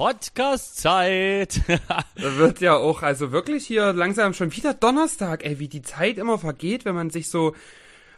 Podcast-Zeit. wird ja auch, also wirklich hier langsam schon wieder Donnerstag, ey, wie die Zeit immer vergeht, wenn man sich so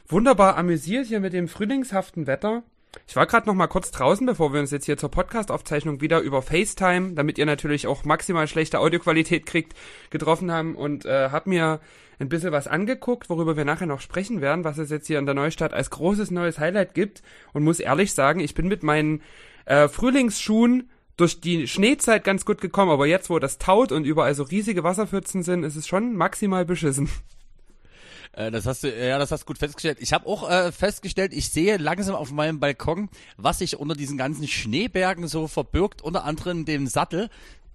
wunderbar amüsiert hier mit dem frühlingshaften Wetter. Ich war gerade noch mal kurz draußen, bevor wir uns jetzt hier zur Podcast-Aufzeichnung wieder über FaceTime, damit ihr natürlich auch maximal schlechte Audioqualität kriegt, getroffen haben und äh, hab mir ein bisschen was angeguckt, worüber wir nachher noch sprechen werden, was es jetzt hier in der Neustadt als großes neues Highlight gibt und muss ehrlich sagen, ich bin mit meinen äh, Frühlingsschuhen durch die Schneezeit ganz gut gekommen, aber jetzt, wo das taut und überall so riesige Wasserpfützen sind, ist es schon maximal beschissen. Äh, das hast du, ja, das hast du gut festgestellt. Ich habe auch äh, festgestellt, ich sehe langsam auf meinem Balkon, was sich unter diesen ganzen Schneebergen so verbirgt, unter anderem den Sattel,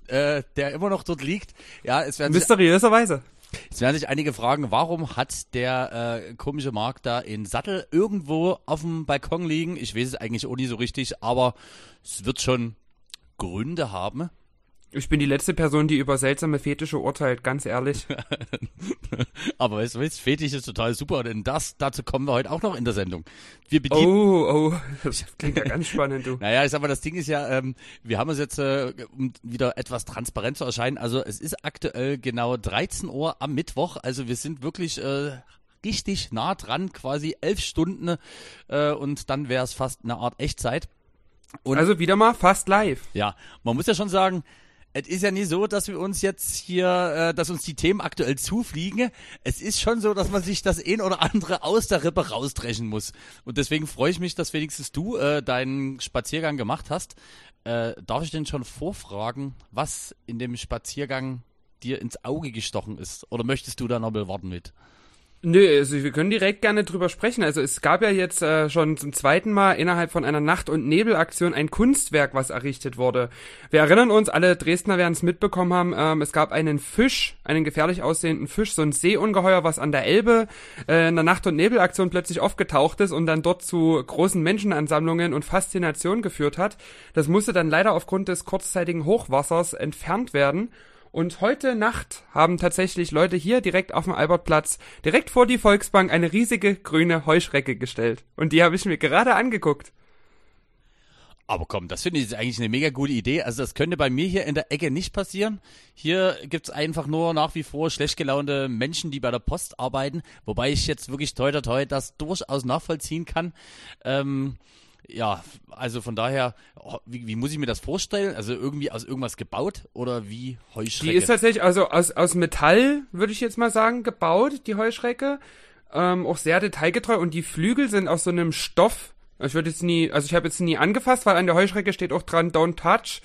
äh, der immer noch dort liegt. Ja, es werden mysteriöserweise. Jetzt werden sich einige fragen, warum hat der äh, komische Markt da in Sattel irgendwo auf dem Balkon liegen? Ich weiß es eigentlich auch nie so richtig, aber es wird schon Gründe haben. Ich bin die letzte Person, die über seltsame Fetische urteilt, ganz ehrlich. Aber weißt du? Fetisch ist total super, denn das, dazu kommen wir heute auch noch in der Sendung. Wir bedienen. Oh, oh, das klingt ja ganz spannend, du. naja, ich sag mal, das Ding ist ja, ähm, wir haben uns jetzt, äh, um wieder etwas transparent zu erscheinen, also es ist aktuell genau 13 Uhr am Mittwoch, also wir sind wirklich, äh, richtig nah dran, quasi elf Stunden äh, und dann wäre es fast eine Art Echtzeit. Und also wieder mal fast live. Ja, man muss ja schon sagen, es ist ja nie so, dass wir uns jetzt hier, äh, dass uns die Themen aktuell zufliegen. Es ist schon so, dass man sich das ein oder andere aus der Rippe rausdrechen muss. Und deswegen freue ich mich, dass wenigstens du äh, deinen Spaziergang gemacht hast. Äh, darf ich denn schon vorfragen, was in dem Spaziergang dir ins Auge gestochen ist? Oder möchtest du da noch mal warten mit? Nö, also wir können direkt gerne drüber sprechen. Also es gab ja jetzt äh, schon zum zweiten Mal innerhalb von einer Nacht- und Nebelaktion ein Kunstwerk, was errichtet wurde. Wir erinnern uns, alle Dresdner werden es mitbekommen haben, ähm, es gab einen Fisch, einen gefährlich aussehenden Fisch, so ein Seeungeheuer, was an der Elbe äh, in der Nacht- und Nebelaktion plötzlich aufgetaucht ist und dann dort zu großen Menschenansammlungen und Faszination geführt hat. Das musste dann leider aufgrund des kurzzeitigen Hochwassers entfernt werden. Und heute Nacht haben tatsächlich Leute hier direkt auf dem Albertplatz, direkt vor die Volksbank, eine riesige grüne Heuschrecke gestellt. Und die habe ich mir gerade angeguckt. Aber komm, das finde ich eigentlich eine mega gute Idee. Also das könnte bei mir hier in der Ecke nicht passieren. Hier gibt's einfach nur nach wie vor schlecht gelaunte Menschen, die bei der Post arbeiten. Wobei ich jetzt wirklich toi toi toi das durchaus nachvollziehen kann. Ähm, ja, also von daher, oh, wie, wie muss ich mir das vorstellen? Also irgendwie aus irgendwas gebaut oder wie Heuschrecke? Die ist tatsächlich also aus, aus Metall, würde ich jetzt mal sagen, gebaut, die Heuschrecke. Ähm, auch sehr detailgetreu und die Flügel sind aus so einem Stoff. Ich würde jetzt nie, also ich habe jetzt nie angefasst, weil an der Heuschrecke steht auch dran Don't Touch.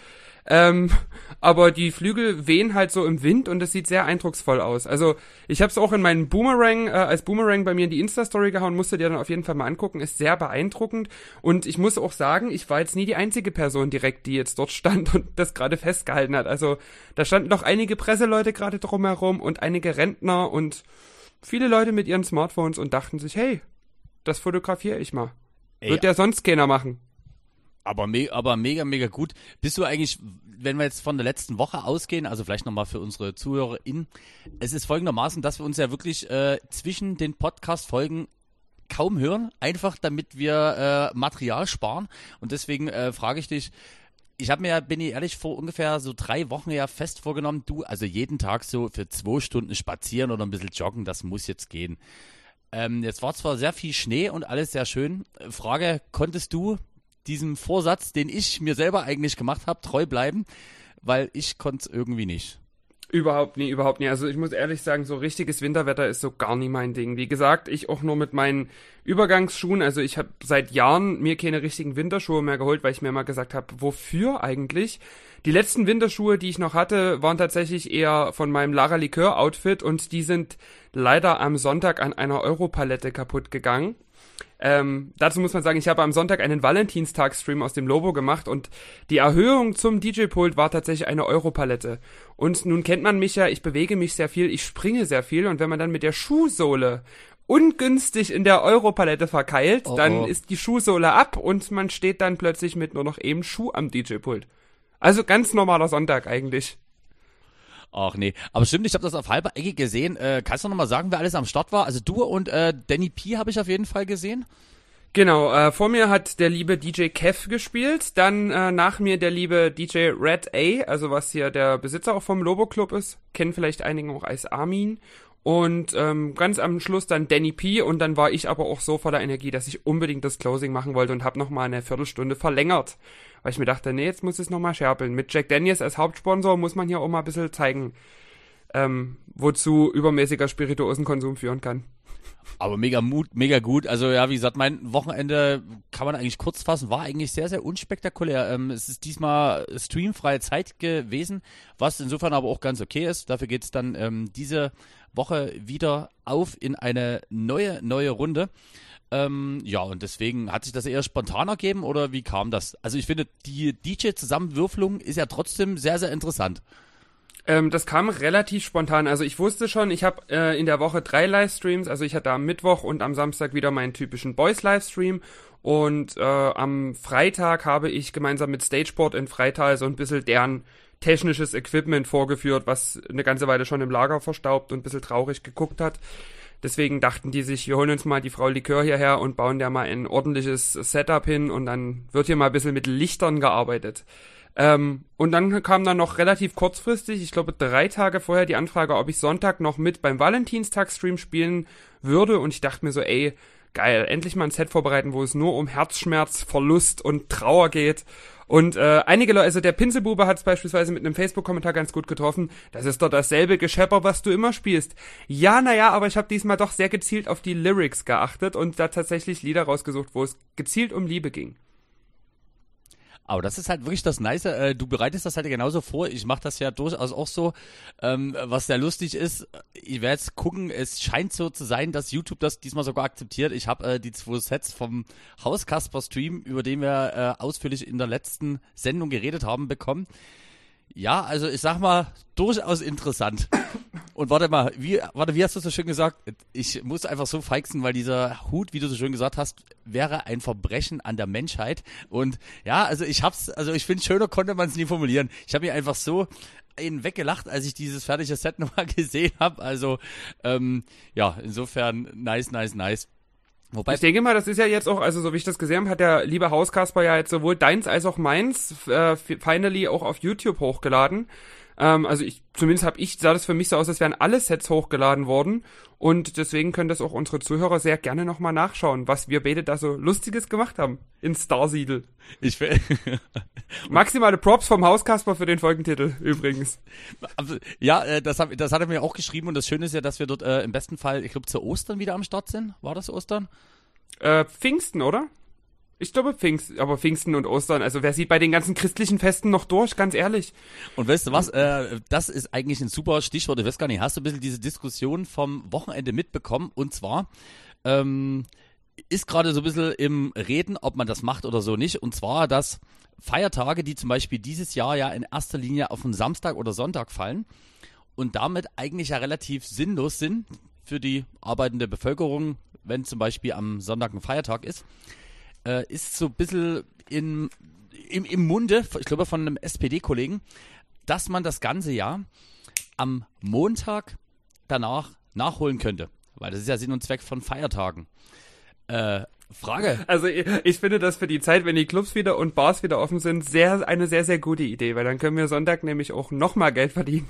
Ähm, aber die Flügel wehen halt so im Wind und das sieht sehr eindrucksvoll aus. Also ich habe es auch in meinen Boomerang, äh, als Boomerang bei mir in die Insta-Story gehauen, musste dir dann auf jeden Fall mal angucken, ist sehr beeindruckend. Und ich muss auch sagen, ich war jetzt nie die einzige Person direkt, die jetzt dort stand und das gerade festgehalten hat. Also da standen noch einige Presseleute gerade drumherum und einige Rentner und viele Leute mit ihren Smartphones und dachten sich, hey, das fotografiere ich mal. Ey, Wird der sonst keiner machen. Aber, me aber mega, mega gut. Bist du eigentlich, wenn wir jetzt von der letzten Woche ausgehen, also vielleicht nochmal für unsere ZuhörerInnen, es ist folgendermaßen, dass wir uns ja wirklich äh, zwischen den Podcast-Folgen kaum hören, einfach damit wir äh, Material sparen. Und deswegen äh, frage ich dich, ich habe mir, bin ich ehrlich, vor ungefähr so drei Wochen ja fest vorgenommen, du, also jeden Tag so für zwei Stunden spazieren oder ein bisschen joggen, das muss jetzt gehen. Ähm, jetzt war zwar sehr viel Schnee und alles sehr schön. Frage, konntest du diesem Vorsatz, den ich mir selber eigentlich gemacht habe, treu bleiben, weil ich konnte es irgendwie nicht. Überhaupt nie, überhaupt nie. Also ich muss ehrlich sagen, so richtiges Winterwetter ist so gar nie mein Ding. Wie gesagt, ich auch nur mit meinen Übergangsschuhen. Also ich habe seit Jahren mir keine richtigen Winterschuhe mehr geholt, weil ich mir mal gesagt habe, wofür eigentlich? Die letzten Winterschuhe, die ich noch hatte, waren tatsächlich eher von meinem Lara Likör Outfit und die sind leider am Sonntag an einer Europalette kaputt gegangen. Ähm, dazu muss man sagen, ich habe am Sonntag einen Valentinstag-Stream aus dem Lobo gemacht und die Erhöhung zum DJ-Pult war tatsächlich eine Europalette. Und nun kennt man mich ja, ich bewege mich sehr viel, ich springe sehr viel und wenn man dann mit der Schuhsohle ungünstig in der Europalette verkeilt, oh, dann oh. ist die Schuhsohle ab und man steht dann plötzlich mit nur noch eben Schuh am DJ-Pult. Also ganz normaler Sonntag eigentlich. Ach nee, aber stimmt, ich habe das auf halber Ecke gesehen. Äh, kannst du noch mal sagen, wer alles am Start war? Also du und äh, Danny P habe ich auf jeden Fall gesehen. Genau, äh, vor mir hat der liebe DJ Kev gespielt, dann äh, nach mir der liebe DJ Red A, also was hier der Besitzer auch vom Lobo Club ist, kennen vielleicht einige auch als Armin. Und ähm, ganz am Schluss dann Danny P und dann war ich aber auch so voller Energie, dass ich unbedingt das Closing machen wollte und habe nochmal eine Viertelstunde verlängert. Weil ich mir dachte, nee, jetzt muss es nochmal scherpeln. Mit Jack Daniels als Hauptsponsor muss man hier auch mal ein bisschen zeigen, ähm, wozu übermäßiger Spirituosenkonsum führen kann. Aber mega Mut, mega gut. Also ja, wie gesagt, mein Wochenende kann man eigentlich kurz fassen, war eigentlich sehr, sehr unspektakulär. Ähm, es ist diesmal streamfreie Zeit gewesen, was insofern aber auch ganz okay ist. Dafür geht es dann ähm, diese Woche wieder auf in eine neue, neue Runde. Ähm, ja, und deswegen hat sich das eher spontan ergeben oder wie kam das? Also ich finde, die DJ-Zusammenwürfelung ist ja trotzdem sehr, sehr interessant. Ähm, das kam relativ spontan. Also ich wusste schon, ich habe äh, in der Woche drei Livestreams. Also ich hatte am Mittwoch und am Samstag wieder meinen typischen Boys-Livestream. Und äh, am Freitag habe ich gemeinsam mit Stageboard in Freital so ein bisschen deren technisches Equipment vorgeführt, was eine ganze Weile schon im Lager verstaubt und ein bisschen traurig geguckt hat. Deswegen dachten die sich, wir holen uns mal die Frau Likör hierher und bauen der mal ein ordentliches Setup hin und dann wird hier mal ein bisschen mit Lichtern gearbeitet. Ähm, und dann kam dann noch relativ kurzfristig, ich glaube drei Tage vorher, die Anfrage, ob ich Sonntag noch mit beim Valentinstag-Stream spielen würde. Und ich dachte mir so, ey, geil, endlich mal ein Set vorbereiten, wo es nur um Herzschmerz, Verlust und Trauer geht. Und äh, einige Leute, also der Pinselbube hat es beispielsweise mit einem Facebook-Kommentar ganz gut getroffen. Das ist doch dasselbe Geschepper, was du immer spielst. Ja, naja, aber ich habe diesmal doch sehr gezielt auf die Lyrics geachtet und da tatsächlich Lieder rausgesucht, wo es gezielt um Liebe ging. Aber das ist halt wirklich das Nice. Äh, du bereitest das halt genauso vor. Ich mache das ja durchaus auch so. Ähm, was sehr lustig ist, ich werde jetzt gucken, es scheint so zu sein, dass YouTube das diesmal sogar akzeptiert. Ich habe äh, die zwei Sets vom Hauskasper-Stream, über den wir äh, ausführlich in der letzten Sendung geredet haben, bekommen. Ja, also ich sag mal, durchaus interessant. Und warte mal, wie, warte, wie hast du so schön gesagt? Ich muss einfach so feixen, weil dieser Hut, wie du so schön gesagt hast, wäre ein Verbrechen an der Menschheit. Und ja, also ich hab's, also ich finde, schöner konnte man es nie formulieren. Ich habe mir einfach so einen weggelacht, als ich dieses fertige Set nochmal gesehen habe. Also ähm, ja, insofern nice, nice, nice. Wobei ich denke mal, das ist ja jetzt auch, also so wie ich das gesehen habe, hat der liebe Hauskasper ja jetzt sowohl deins als auch meins äh, finally auch auf YouTube hochgeladen. Ähm, also ich, zumindest habe ich, sah das für mich so aus, als wären alle Sets hochgeladen worden. Und deswegen können das auch unsere Zuhörer sehr gerne nochmal nachschauen, was wir beide da so Lustiges gemacht haben in Starsiedel. Ich Maximale Props vom Hauskasper für den Folgentitel übrigens. Ja, äh, das, hab, das hat er mir auch geschrieben und das Schöne ist ja, dass wir dort äh, im besten Fall, ich glaube, zu Ostern wieder am Start sind. War das Ostern? Äh, Pfingsten, oder? Ich glaube Pfingsten, aber Pfingsten und Ostern, also wer sieht bei den ganzen christlichen Festen noch durch, ganz ehrlich. Und weißt du was, äh, das ist eigentlich ein super Stichwort, ich weiß gar nicht, hast du ein bisschen diese Diskussion vom Wochenende mitbekommen? Und zwar, ähm, ist gerade so ein bisschen im Reden, ob man das macht oder so nicht. Und zwar, dass Feiertage, die zum Beispiel dieses Jahr ja in erster Linie auf einen Samstag oder Sonntag fallen und damit eigentlich ja relativ sinnlos sind für die arbeitende Bevölkerung, wenn zum Beispiel am Sonntag ein Feiertag ist, äh, ist so ein bisschen in, im, im Munde, ich glaube von einem SPD-Kollegen, dass man das ganze Jahr am Montag danach nachholen könnte. Weil das ist ja Sinn und Zweck von Feiertagen. Äh, Frage. Also ich, ich, finde das für die Zeit, wenn die Clubs wieder und Bars wieder offen sind, sehr eine sehr, sehr gute Idee, weil dann können wir Sonntag nämlich auch nochmal Geld verdienen.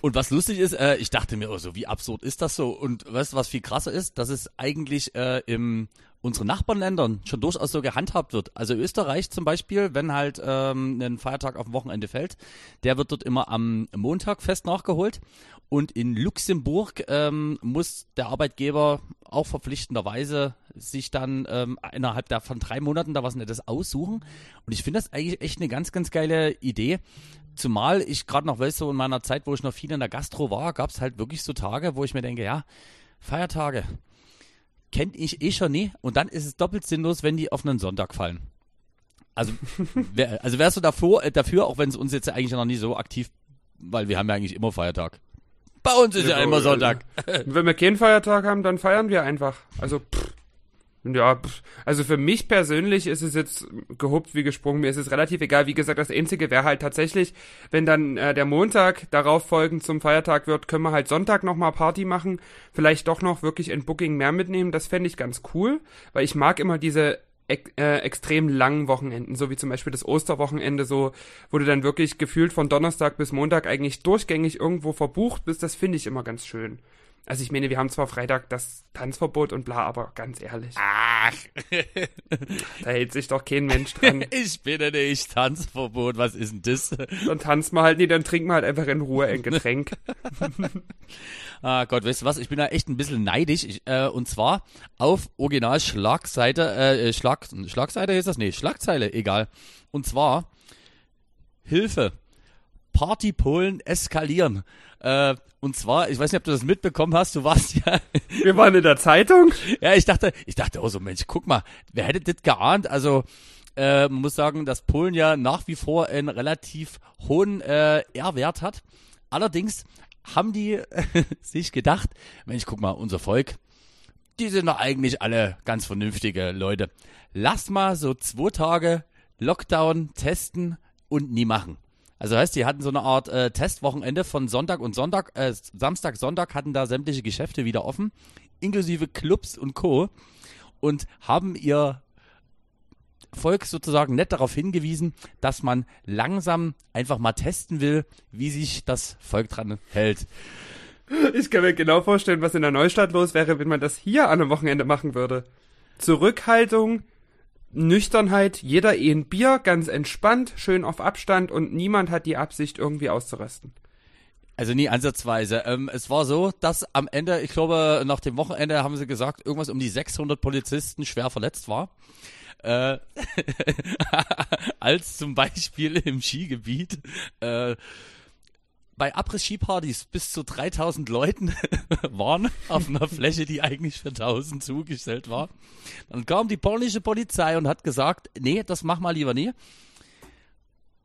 Und was lustig ist, äh, ich dachte mir, oh, so wie absurd ist das so? Und weißt du, was viel krasser ist? Dass es eigentlich äh, im unseren Nachbarländern schon durchaus so gehandhabt wird. Also Österreich zum Beispiel, wenn halt ähm, ein Feiertag auf dem Wochenende fällt, der wird dort immer am Montag fest nachgeholt. Und in Luxemburg ähm, muss der Arbeitgeber auch verpflichtenderweise sich dann ähm, innerhalb der, von drei Monaten da was Nettes aussuchen. Und ich finde das eigentlich echt eine ganz, ganz geile Idee. Zumal ich gerade noch weiß, so in meiner Zeit, wo ich noch viel in der Gastro war, gab es halt wirklich so Tage, wo ich mir denke, ja, Feiertage, kenne ich eh schon nie. Und dann ist es doppelt sinnlos, wenn die auf einen Sonntag fallen. Also, wär, also wärst du davor, äh, dafür, auch wenn es uns jetzt eigentlich noch nie so aktiv, weil wir haben ja eigentlich immer Feiertag. Bei uns ist ja, ja immer Sonntag. Wenn wir keinen Feiertag haben, dann feiern wir einfach. Also, pff. Ja, also für mich persönlich ist es jetzt gehobt wie gesprungen. Mir ist es relativ egal. Wie gesagt, das Einzige wäre halt tatsächlich, wenn dann äh, der Montag darauf folgend zum Feiertag wird, können wir halt Sonntag nochmal Party machen. Vielleicht doch noch wirklich ein Booking mehr mitnehmen. Das fände ich ganz cool, weil ich mag immer diese äh, extrem langen Wochenenden, so wie zum Beispiel das Osterwochenende, so, wo du dann wirklich gefühlt von Donnerstag bis Montag eigentlich durchgängig irgendwo verbucht bist, das finde ich immer ganz schön. Also ich meine, wir haben zwar Freitag das Tanzverbot und bla, aber ganz ehrlich. Ach. da hält sich doch kein Mensch dran. Ich bitte nicht, Tanzverbot, was ist denn das? Dann tanzen wir halt nicht, dann trinken wir halt einfach in Ruhe ein Getränk. ah Gott, weißt du was, ich bin da echt ein bisschen neidisch. Ich, äh, und zwar auf Original Schlagseite, äh, Schlag, Schlagseite ist das? Nee, Schlagzeile, egal. Und zwar Hilfe. Partypolen eskalieren. Äh, und zwar, ich weiß nicht, ob du das mitbekommen hast, du warst ja. Wir waren in der Zeitung. ja, ich dachte, ich dachte, oh so Mensch, guck mal, wer hätte das geahnt? Also, äh, man muss sagen, dass Polen ja nach wie vor einen relativ hohen äh, R-Wert hat. Allerdings haben die äh, sich gedacht, Mensch, guck mal, unser Volk, die sind doch eigentlich alle ganz vernünftige Leute. Lass mal so zwei Tage Lockdown testen und nie machen. Also heißt, die hatten so eine Art äh, Testwochenende von Sonntag und Sonntag, äh, Samstag, Sonntag hatten da sämtliche Geschäfte wieder offen, inklusive Clubs und Co. Und haben ihr Volk sozusagen nett darauf hingewiesen, dass man langsam einfach mal testen will, wie sich das Volk dran hält. Ich kann mir genau vorstellen, was in der Neustadt los wäre, wenn man das hier an einem Wochenende machen würde. Zurückhaltung, Nüchternheit, jeder eh ein Bier, ganz entspannt, schön auf Abstand und niemand hat die Absicht, irgendwie auszurasten. Also nie ansatzweise. Ähm, es war so, dass am Ende, ich glaube, nach dem Wochenende haben sie gesagt, irgendwas um die 600 Polizisten schwer verletzt war. Äh, als zum Beispiel im Skigebiet. Äh, bei Abriss-Skipartys bis zu 3000 Leuten waren auf einer Fläche, die eigentlich für 1000 zugestellt war. Dann kam die polnische Polizei und hat gesagt, nee, das mach mal lieber nie.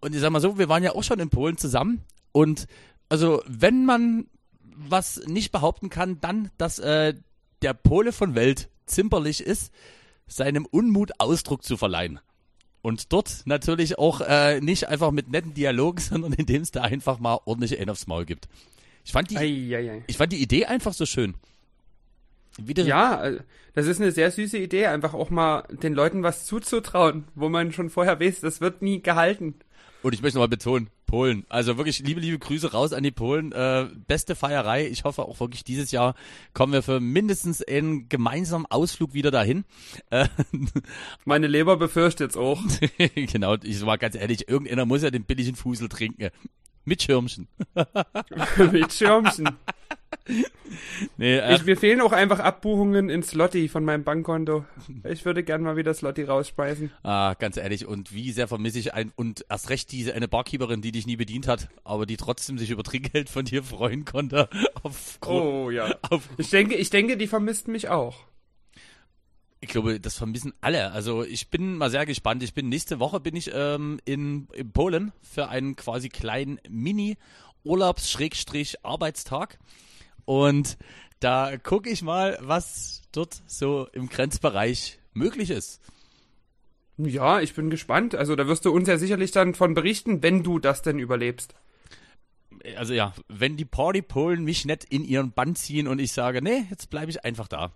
Und ich sag mal so, wir waren ja auch schon in Polen zusammen und also wenn man was nicht behaupten kann, dann, dass äh, der Pole von Welt zimperlich ist, seinem Unmut Ausdruck zu verleihen. Und dort natürlich auch äh, nicht einfach mit netten Dialogen, sondern indem es da einfach mal ordentlich einen aufs Maul gibt. Ich fand die, ei, ei, ei. ich fand die Idee einfach so schön. Wieder ja, äh, das ist eine sehr süße Idee, einfach auch mal den Leuten was zuzutrauen, wo man schon vorher weiß, das wird nie gehalten. Und ich möchte nochmal betonen, Polen. Also wirklich liebe, liebe Grüße raus an die Polen. Äh, beste Feierei. Ich hoffe auch wirklich dieses Jahr kommen wir für mindestens einen gemeinsamen Ausflug wieder dahin. Äh, Meine Leber befürchtet es auch. genau, ich war ganz ehrlich, irgendeiner muss ja den billigen Fusel trinken. Mit Schirmchen. Mit Schirmchen. nee, äh, ich, mir fehlen auch einfach Abbuchungen in Slotty von meinem Bankkonto. Ich würde gern mal wieder Slotty rausspeisen. Ah, ganz ehrlich, und wie sehr vermisse ich ein, und erst recht diese eine Barkeeperin, die dich nie bedient hat, aber die trotzdem sich über Trinkgeld von dir freuen konnte. Aufgrund, oh ja. Auf, ich denke, ich denke, die vermisst mich auch. Ich glaube, das vermissen alle. Also ich bin mal sehr gespannt. Ich bin nächste Woche bin ich ähm, in, in Polen für einen quasi kleinen Mini-Urlaubs-Arbeitstag. Und da gucke ich mal, was dort so im Grenzbereich möglich ist. Ja, ich bin gespannt. Also da wirst du uns ja sicherlich dann von berichten, wenn du das denn überlebst. Also ja, wenn die Partypolen mich nicht in ihren Bann ziehen und ich sage, nee, jetzt bleibe ich einfach da.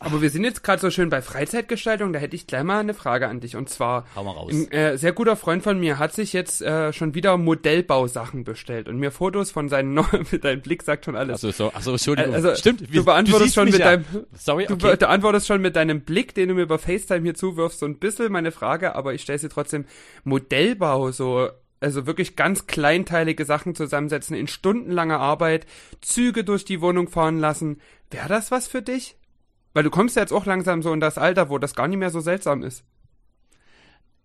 Aber wir sind jetzt gerade so schön bei Freizeitgestaltung, da hätte ich gleich mal eine Frage an dich. Und zwar, Hau mal raus. ein äh, sehr guter Freund von mir hat sich jetzt äh, schon wieder Modellbausachen bestellt und mir Fotos von seinen neuen, dein Blick sagt schon alles. Achso, so, achso, Entschuldigung. Also, Stimmt, wir, du beantwortest du schon mit ja. deinem, Sorry, okay. du beantwortest schon mit deinem Blick, den du mir über FaceTime hier zuwirfst, so ein bisschen meine Frage, aber ich stelle sie trotzdem. Modellbau, so also wirklich ganz kleinteilige Sachen zusammensetzen, in stundenlanger Arbeit, Züge durch die Wohnung fahren lassen. Wäre das was für dich? Weil du kommst ja jetzt auch langsam so in das Alter, wo das gar nicht mehr so seltsam ist.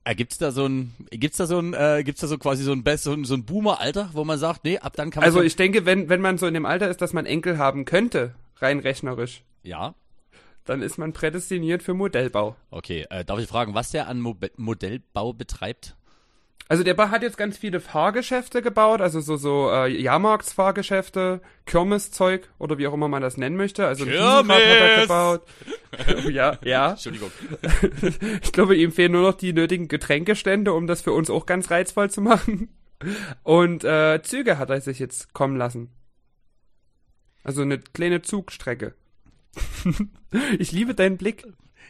Äh, gibt's da so ein, gibt's da so ein, äh, gibt's da so quasi so ein, so ein, so ein Boomer-Alter, wo man sagt, nee, ab dann kann man. Also ich denke, wenn, wenn man so in dem Alter ist, dass man Enkel haben könnte, rein rechnerisch. Ja. Dann ist man prädestiniert für Modellbau. Okay, äh, darf ich fragen, was der an Mo Modellbau betreibt? Also der hat jetzt ganz viele Fahrgeschäfte gebaut, also so so äh, Jahrmarktsfahrgeschäfte, Kirmeszeug oder wie auch immer man das nennen möchte. Also ein Kirmes! Riesenrad hat er gebaut. ja, ja. Entschuldigung. Ich glaube, ihm fehlen nur noch die nötigen Getränkestände, um das für uns auch ganz reizvoll zu machen. Und äh, Züge hat er sich jetzt kommen lassen. Also eine kleine Zugstrecke. ich liebe deinen Blick.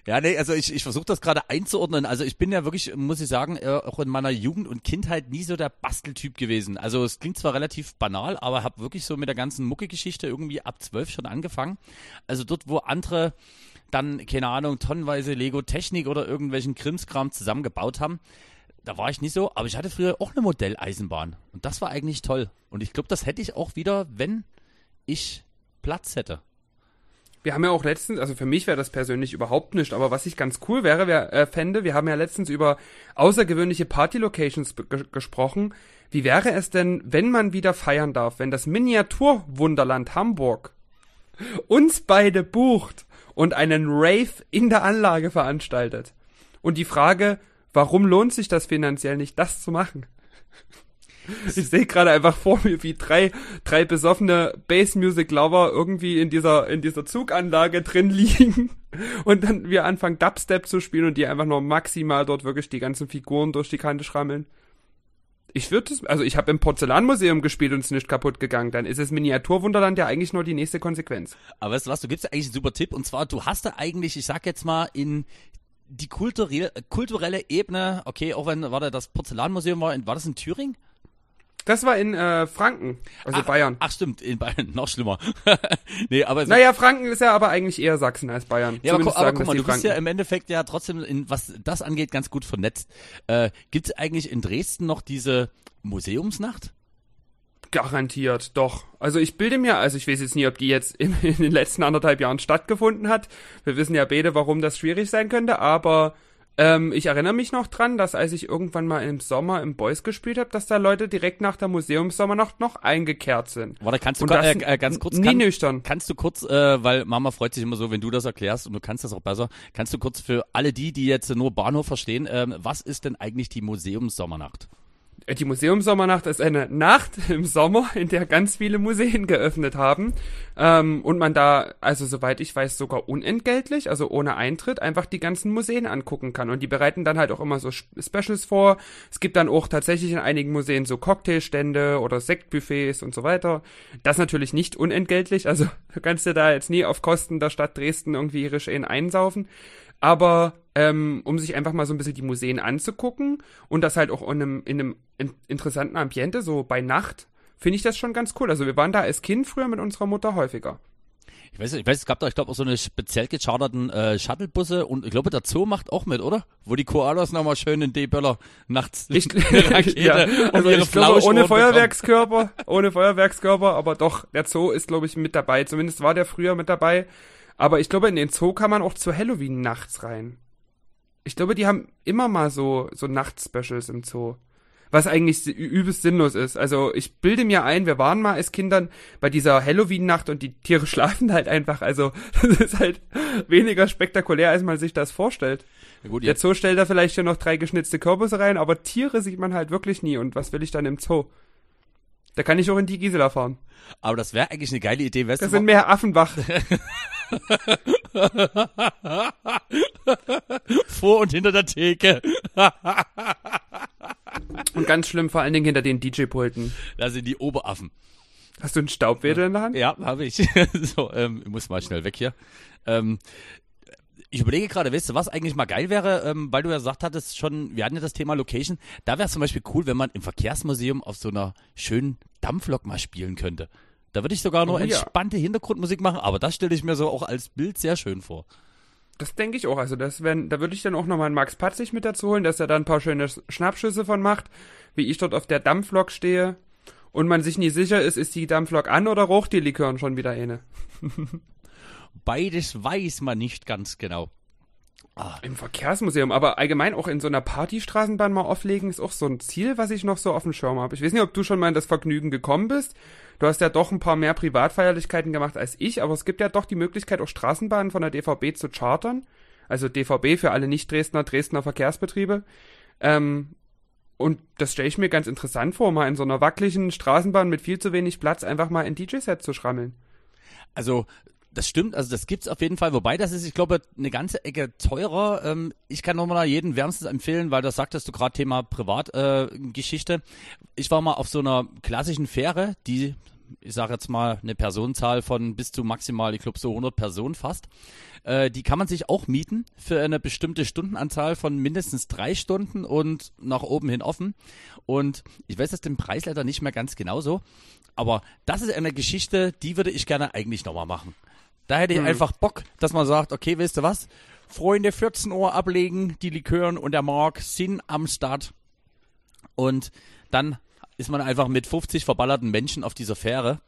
Ja, nee, also ich, ich versuche das gerade einzuordnen. Also ich bin ja wirklich, muss ich sagen, äh, auch in meiner Jugend und Kindheit nie so der Basteltyp gewesen. Also es klingt zwar relativ banal, aber habe wirklich so mit der ganzen Mucke-Geschichte irgendwie ab zwölf schon angefangen. Also dort, wo andere dann, keine Ahnung, tonnenweise Lego-Technik oder irgendwelchen Krimskram zusammengebaut haben, da war ich nicht so, aber ich hatte früher auch eine Modelleisenbahn. Und das war eigentlich toll. Und ich glaube, das hätte ich auch wieder, wenn ich Platz hätte. Wir haben ja auch letztens, also für mich wäre das persönlich überhaupt nicht, aber was ich ganz cool wäre, wär, äh, fände, wir haben ja letztens über außergewöhnliche Party-Locations ge gesprochen. Wie wäre es denn, wenn man wieder feiern darf, wenn das Miniaturwunderland Hamburg uns beide bucht und einen Rave in der Anlage veranstaltet? Und die Frage, warum lohnt sich das finanziell nicht, das zu machen? Ich sehe gerade einfach vor mir, wie drei, drei besoffene Bass Music Lover irgendwie in dieser, in dieser Zuganlage drin liegen und dann wir anfangen Dubstep zu spielen und die einfach nur maximal dort wirklich die ganzen Figuren durch die Kante schrammeln. Ich würde es, also ich habe im Porzellanmuseum gespielt und es ist nicht kaputt gegangen. Dann ist es Miniaturwunderland ja eigentlich nur die nächste Konsequenz. Aber weißt du was, du gibst ja eigentlich einen super Tipp und zwar, du hast da eigentlich, ich sag jetzt mal, in die kulturelle, kulturelle Ebene, okay, auch wenn, warte, das Porzellanmuseum war, war das in Thüringen? Das war in äh, Franken, also ach, Bayern. Ach stimmt, in Bayern, noch schlimmer. nee, aber so, Naja, Franken ist ja aber eigentlich eher Sachsen als Bayern. ja, aber, Zumindest aber guck mal, du bist ja Franken. im Endeffekt ja trotzdem, in, was das angeht, ganz gut vernetzt. Äh, Gibt es eigentlich in Dresden noch diese Museumsnacht? Garantiert, doch. Also ich bilde mir, also ich weiß jetzt nie, ob die jetzt in, in den letzten anderthalb Jahren stattgefunden hat. Wir wissen ja beide, warum das schwierig sein könnte, aber ähm, ich erinnere mich noch dran, dass als ich irgendwann mal im Sommer im Boys gespielt habe, dass da Leute direkt nach der Museumssommernacht noch eingekehrt sind. Warte, kannst du das äh, äh, ganz kurz, nie kann, nüchtern. kannst du kurz, äh, weil Mama freut sich immer so, wenn du das erklärst und du kannst das auch besser, kannst du kurz für alle die, die jetzt nur Bahnhof verstehen, ähm, was ist denn eigentlich die Museumssommernacht? Die Museumssommernacht ist eine Nacht im Sommer, in der ganz viele Museen geöffnet haben. Ähm, und man da, also soweit ich weiß, sogar unentgeltlich, also ohne Eintritt, einfach die ganzen Museen angucken kann. Und die bereiten dann halt auch immer so Sp- Specials vor. Es gibt dann auch tatsächlich in einigen Museen so Cocktailstände oder Sektbuffets und so weiter. Das natürlich nicht unentgeltlich, also du kannst dir da jetzt nie auf Kosten der Stadt Dresden irgendwie Schäden einsaufen. Aber ähm, um sich einfach mal so ein bisschen die Museen anzugucken und das halt auch in einem, in einem in interessanten Ambiente, so bei Nacht, finde ich das schon ganz cool. Also wir waren da als Kind früher mit unserer Mutter häufiger. Ich weiß, ich weiß, es gab da, ich glaube, auch so eine speziell gecharterten äh, Shuttlebusse und ich glaube, der Zoo macht auch mit, oder? Wo die Koalas nochmal schön in D-Böller nachts Ich, Rakete ja, also ihre ich glaube, ohne. Feuerwerkskörper, ohne Feuerwerkskörper, aber doch, der Zoo ist, glaube ich, mit dabei. Zumindest war der früher mit dabei. Aber ich glaube, in den Zoo kann man auch zu Halloween nachts rein. Ich glaube, die haben immer mal so, so Nachtspecials im Zoo. Was eigentlich übelst sinnlos ist. Also ich bilde mir ein, wir waren mal als Kindern bei dieser Halloween-Nacht und die Tiere schlafen halt einfach. Also das ist halt weniger spektakulär, als man sich das vorstellt. Ja, gut, Der Zoo stellt da vielleicht schon noch drei geschnitzte Kürbisse rein, aber Tiere sieht man halt wirklich nie. Und was will ich dann im Zoo? Da kann ich auch in die Gisela fahren. aber das wäre eigentlich eine geile Idee, weißt Das du? sind mehr Affenbach. vor und hinter der Theke. Und ganz schlimm vor allen Dingen hinter den DJ-Pulten. Da sind die Oberaffen. Hast du einen Staubwedel in der Hand? Ja, habe ich. so, ähm, ich muss mal schnell weg hier. Ähm, ich überlege gerade, weißt du, was eigentlich mal geil wäre, ähm, weil du ja gesagt hattest schon, wir hatten ja das Thema Location, da wäre es zum Beispiel cool, wenn man im Verkehrsmuseum auf so einer schönen Dampflok mal spielen könnte. Da würde ich sogar noch Oh ja. entspannte Hintergrundmusik machen, aber das stelle ich mir so auch als Bild sehr schön vor. Das denke ich auch. Also das wenn, da würde ich dann auch nochmal einen Max Patzig mit dazu holen, dass er da ein paar schöne Schnappschüsse von macht, wie ich dort auf der Dampflok stehe und man sich nie sicher ist, ist die Dampflok an oder raucht die Likören schon wieder eine. Beides weiß man nicht ganz genau. Im Verkehrsmuseum, aber allgemein auch in so einer Partystraßenbahn mal auflegen, ist auch so ein Ziel, was ich noch so auf dem Schirm habe. Ich weiß nicht, ob du schon mal in das Vergnügen gekommen bist. Du hast ja doch ein paar mehr Privatfeierlichkeiten gemacht als ich, aber es gibt ja doch die Möglichkeit, auch Straßenbahnen von der DVB zu chartern. Also DVB für alle Nicht-Dresdner, Dresdner Verkehrsbetriebe. Ähm, Und das stelle ich mir ganz interessant vor, mal in so einer wackeligen Straßenbahn mit viel zu wenig Platz einfach mal ein DJ-Set zu schrammeln. Also das stimmt, also das gibt's auf jeden Fall, wobei das ist, ich glaube, eine ganze Ecke teurer. Ähm, ich kann nochmal jeden wärmstens empfehlen, weil das sagtest du gerade Thema Privatgeschichte. Äh, ich war mal auf so einer klassischen Fähre, die ich sage jetzt mal, eine Personenzahl von bis zu maximal, ich glaube, so 100 Personen fast. Äh, die kann man sich auch mieten für eine bestimmte Stundenanzahl von mindestens drei Stunden und nach oben hin offen. Und ich weiß jetzt den Preis leider nicht mehr ganz genauso. Aber das ist eine Geschichte, die würde ich gerne eigentlich nochmal machen. Da hätte ich hm. einfach Bock, dass man sagt, okay, weißt du was? Freunde, 14 Uhr ablegen, die Likören und der Mark sind am Start. Und dann ist man einfach mit 50 verballerten Menschen auf dieser Fähre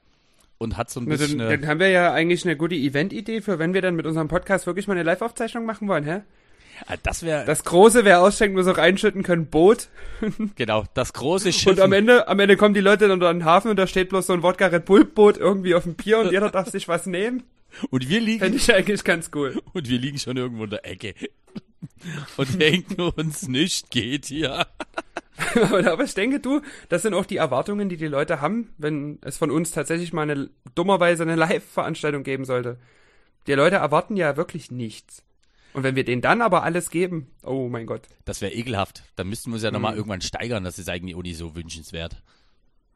und hat so ein bisschen. Dann, dann haben wir ja eigentlich eine gute Event-Idee für, wenn wir dann mit unserem Podcast wirklich mal eine Live-Aufzeichnung machen wollen, hä? Ja, das wäre. Das große, wer ausschenkt, muss auch einschütten können, Boot. genau, das große Schiff. Und am Ende, am Ende kommen die Leute dann unter den Hafen und da steht bloß so ein Wodka Red Bull Boot irgendwie auf dem Pier und jeder darf sich was nehmen. Und wir liegen. Fände ich eigentlich ganz cool. Und wir liegen schon irgendwo in der Ecke. Und denken uns nicht geht hier. aber ich denke, du, das sind auch die Erwartungen, die die Leute haben, wenn es von uns tatsächlich mal eine, dummerweise eine Live-Veranstaltung geben sollte. Die Leute erwarten ja wirklich nichts. Und wenn wir denen dann aber alles geben, oh mein Gott. Das wäre ekelhaft. Dann müssten wir uns ja nochmal hm. irgendwann steigern. Das ist eigentlich auch nicht so wünschenswert.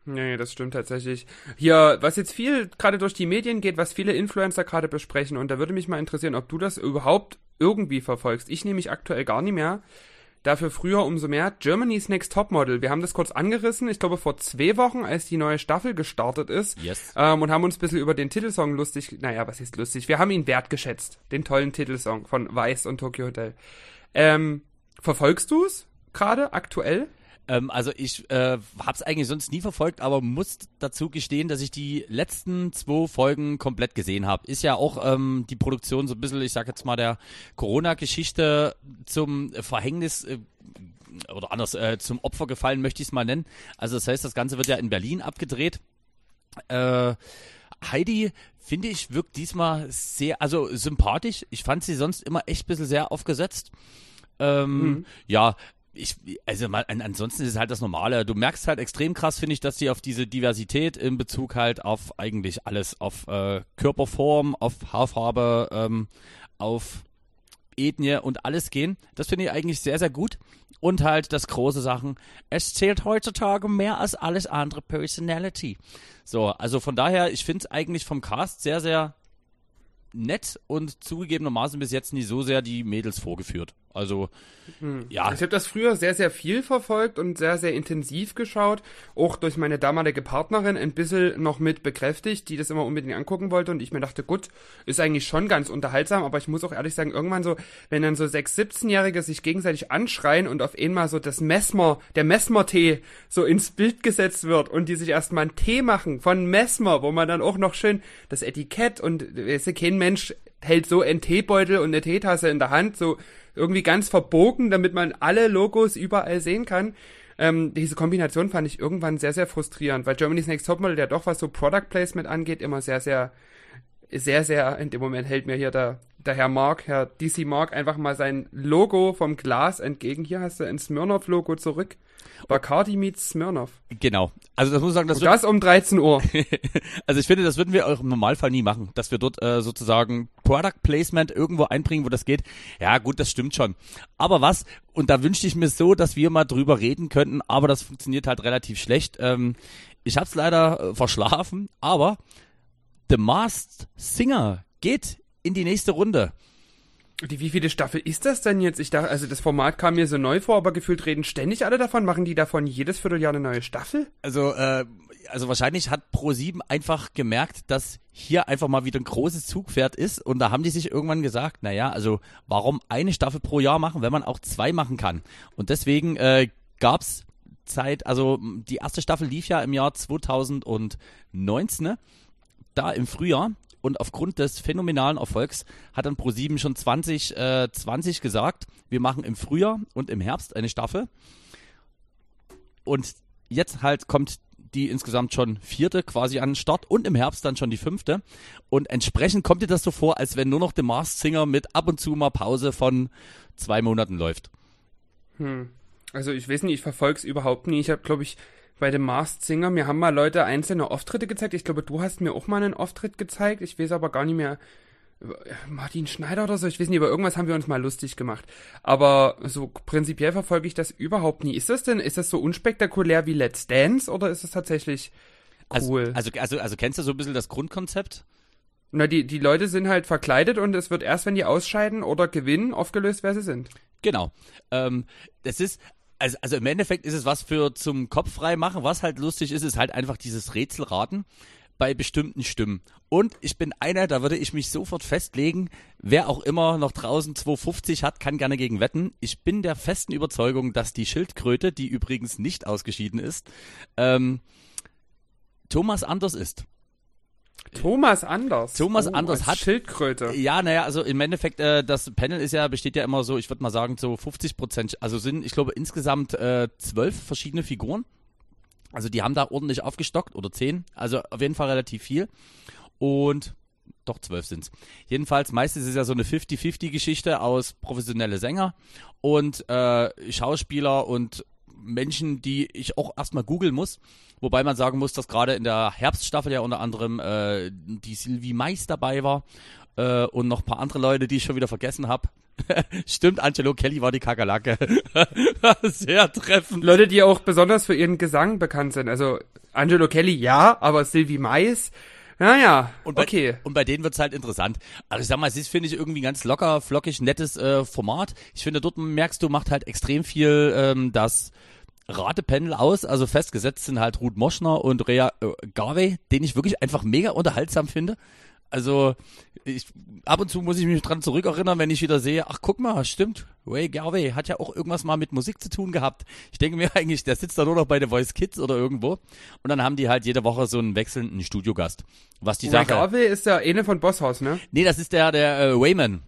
Nee, das stimmt tatsächlich. Hier, was jetzt viel gerade durch die Medien geht, was viele Influencer gerade besprechen, und da würde mich mal interessieren, ob du das überhaupt irgendwie verfolgst. Ich nehme mich aktuell gar nicht mehr. Dafür früher umso mehr. Germany's Next Topmodel. Wir haben das kurz angerissen, ich glaube vor zwei Wochen, als die neue Staffel gestartet ist. Yes. Ähm, und haben uns ein bisschen über den Titelsong lustig, naja, was ist lustig? Wir haben ihn wertgeschätzt. Den tollen Titelsong von Weiß und Tokyo Hotel. Ähm, verfolgst du es gerade aktuell? Ähm, also ich äh, habe es eigentlich sonst nie verfolgt, aber muss dazu gestehen, dass ich die letzten zwei Folgen komplett gesehen habe. Ist ja auch ähm, die Produktion so ein bisschen, ich sag jetzt mal, der Corona-Geschichte zum Verhängnis äh, oder anders äh, zum Opfer gefallen, möchte ich es mal nennen. Also das heißt, das Ganze wird ja in Berlin abgedreht. Äh, Heidi, finde ich, wirkt diesmal sehr, also sympathisch. Ich fand sie sonst immer echt ein bisschen sehr aufgesetzt. Ähm, mhm. Ja, ich, also mal, ansonsten ist es halt das Normale. Du merkst halt extrem krass, finde ich, dass die auf diese Diversität in Bezug halt auf eigentlich alles, auf äh, Körperform, auf Haarfarbe, ähm, auf Ethnie und alles gehen. Das finde ich eigentlich sehr, sehr gut. Und halt das große Sachen. Es zählt heutzutage mehr als alles andere Personality. So, also von daher, ich finde es eigentlich vom Cast sehr, sehr nett und zugegebenermaßen bis jetzt nicht so sehr die Mädels vorgeführt. Also, hm. ja. Ich habe das früher sehr, sehr viel verfolgt und sehr, sehr intensiv geschaut. Auch durch meine damalige Partnerin ein bisschen noch mit bekräftigt, die das immer unbedingt angucken wollte. Und ich mir dachte, gut, ist eigentlich schon ganz unterhaltsam. Aber ich muss auch ehrlich sagen, irgendwann so, wenn dann so sechs, 17-Jährige sich gegenseitig anschreien und auf einmal so das Messmer, der Messmer-Tee so ins Bild gesetzt wird und die sich erstmal einen Tee machen von Messmer, wo man dann auch noch schön das Etikett und, weißt du, kein Mensch hält so einen Teebeutel und eine Teetasse in der Hand, so irgendwie ganz verbogen, damit man alle Logos überall sehen kann. Ähm, diese Kombination fand ich irgendwann sehr, sehr frustrierend, weil Germany's Next Topmodel, der doch was so Product Placement angeht, immer sehr, sehr, sehr, sehr, in dem Moment hält mir hier der, der Herr Mark, Herr DC Mark, einfach mal sein Logo vom Glas entgegen. Hier hast du ein Smirnoff-Logo zurück. Bacardi meets Smirnoff. Genau. Also das muss ich sagen, das, das um 13 Uhr. also ich finde, das würden wir auch im Normalfall nie machen, dass wir dort äh, sozusagen Product Placement irgendwo einbringen, wo das geht. Ja, gut, das stimmt schon. Aber was, und da wünschte ich mir so, dass wir mal drüber reden könnten, aber das funktioniert halt relativ schlecht. Ähm, ich habe es leider äh, verschlafen, aber The Masked Singer geht in die nächste Runde. Die, wie viele Staffel ist das denn jetzt? Ich dachte, also das Format kam mir so neu vor, aber gefühlt reden ständig alle davon. Machen die davon jedes Vierteljahr eine neue Staffel? Also, äh, also wahrscheinlich hat Pro7 einfach gemerkt, dass hier einfach mal wieder ein großes Zugpferd ist und da haben die sich irgendwann gesagt, naja, also warum eine Staffel pro Jahr machen, wenn man auch zwei machen kann? Und deswegen äh, gab's Zeit, also die erste Staffel lief ja im Jahr 2019, ne? Da im Frühjahr und aufgrund des phänomenalen Erfolgs hat dann Pro7 schon 2020 äh, 20 gesagt, wir machen im Frühjahr und im Herbst eine Staffel. Und jetzt halt kommt die insgesamt schon vierte quasi an den Start und im Herbst dann schon die fünfte. Und entsprechend kommt dir das so vor, als wenn nur noch The Masked Singer mit ab und zu mal Pause von zwei Monaten läuft. Hm. Also ich weiß nicht, ich verfolge es überhaupt nie. Ich habe, glaube ich, bei dem Masked Singer, mir haben mal Leute einzelne Auftritte gezeigt. Ich glaube, du hast mir auch mal einen Auftritt gezeigt. Ich weiß aber gar nicht mehr. Martin Schneider oder so, ich weiß nicht, über irgendwas haben wir uns mal lustig gemacht. Aber so prinzipiell verfolge ich das überhaupt nie. Ist das denn, ist das so unspektakulär wie Let's Dance oder ist es tatsächlich cool? Also, also, also, also kennst du so ein bisschen das Grundkonzept? Na, die, die Leute sind halt verkleidet und es wird erst, wenn die ausscheiden oder gewinnen, aufgelöst, wer sie sind. Genau. Ähm, das ist, also, also im Endeffekt ist es was für zum Kopf frei machen. Was halt lustig ist, ist halt einfach dieses Rätselraten bei bestimmten Stimmen. Und ich bin einer, da würde ich mich sofort festlegen, wer auch immer noch draußen 250 hat, kann gerne gegen wetten. Ich bin der festen Überzeugung, dass die Schildkröte, die übrigens nicht ausgeschieden ist, ähm, Thomas Anders ist. Thomas Anders. Thomas oh, Anders hat Schildkröte. Ja, naja, also im Endeffekt, äh, das Panel ist ja, besteht ja immer so, ich würde mal sagen, so 50 Prozent, also sind, ich glaube, insgesamt äh, zwölf verschiedene Figuren. Also die haben da ordentlich aufgestockt oder zehn, also auf jeden Fall relativ viel. Und doch zwölf sind's. Jedenfalls, meistens ist es ja so eine 50-50-Geschichte aus professionelle Sänger und äh, Schauspieler und Menschen, die ich auch erstmal googeln muss. Wobei man sagen muss, dass gerade in der Herbststaffel ja unter anderem äh, die Sylvie Mais dabei war äh, und noch ein paar andere Leute, die ich schon wieder vergessen habe. Stimmt, Angelo Kelly war die Kakerlake. Sehr treffend. Leute, die auch besonders für ihren Gesang bekannt sind. Also Angelo Kelly ja, aber Sylvie Mais naja, und bei, okay. Und bei denen wird's halt interessant. Also ich sag mal, es ist, finde ich, irgendwie ganz locker, flockig, nettes äh, Format. Ich finde, dort merkst du, macht halt extrem viel ähm, das Ratepanel aus. Also festgesetzt sind halt Ruth Moschner und Rea äh, Garvey, den ich wirklich einfach mega unterhaltsam finde. Also ich, ab und zu muss ich mich dran zurückerinnern, wenn ich wieder sehe, ach guck mal, stimmt, Ray Garvey hat ja auch irgendwas mal mit Musik zu tun gehabt. Ich denke mir eigentlich, der sitzt da nur noch bei The Voice Kids oder irgendwo. Und dann haben die halt jede Woche so einen wechselnden Studiogast. Was die Ray Sache... Garvey ist der eine von Bosshaus, ne? Nee, das ist der, der äh, Wayman.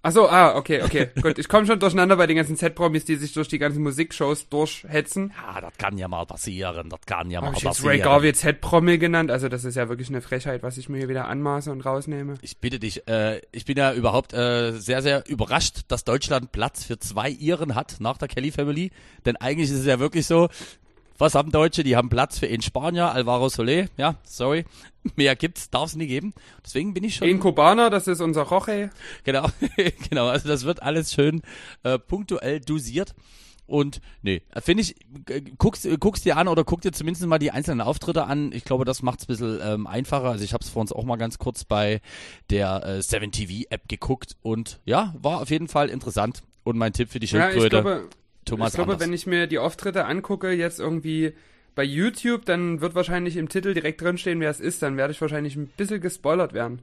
Ach so, ah, okay, okay, gut. Ich komme schon durcheinander bei den ganzen Z-Promis, die sich durch die ganzen Musikshows durchhetzen. Ja, das kann ja mal passieren, das kann ja mal Hab ich passieren. jetzt Ray Garvey Z-Promi genannt? Also das ist ja wirklich eine Frechheit, was ich mir hier wieder anmaße und rausnehme. Ich bitte dich, äh, ich bin ja überhaupt äh, sehr, sehr überrascht, dass Deutschland Platz für zwei Iren hat nach der Kelly Family. Denn eigentlich ist es ja wirklich so, was haben Deutsche? Die haben Platz für einen Spanier, Alvaro Soler. Ja, sorry. Mehr gibt's, darf es nie geben. Deswegen bin ich schon. In Kubaner, das ist unser Roche. Genau, genau. Also das wird alles schön äh, punktuell dosiert. Und nee, finde ich, guckst, guckst dir an oder guck dir zumindest mal die einzelnen Auftritte an. Ich glaube, das macht's ein bisschen ähm, einfacher. Also ich habe es vor uns auch mal ganz kurz bei der äh, 7TV-App geguckt und ja, war auf jeden Fall interessant. Und mein Tipp für die Schildkröte. Ja, ich glaube, Thomas ich glaube, Anders. wenn ich mir die Auftritte angucke, jetzt irgendwie bei YouTube, dann wird wahrscheinlich im Titel direkt drinstehen, wer es ist. Dann werde ich wahrscheinlich ein bisschen gespoilert werden.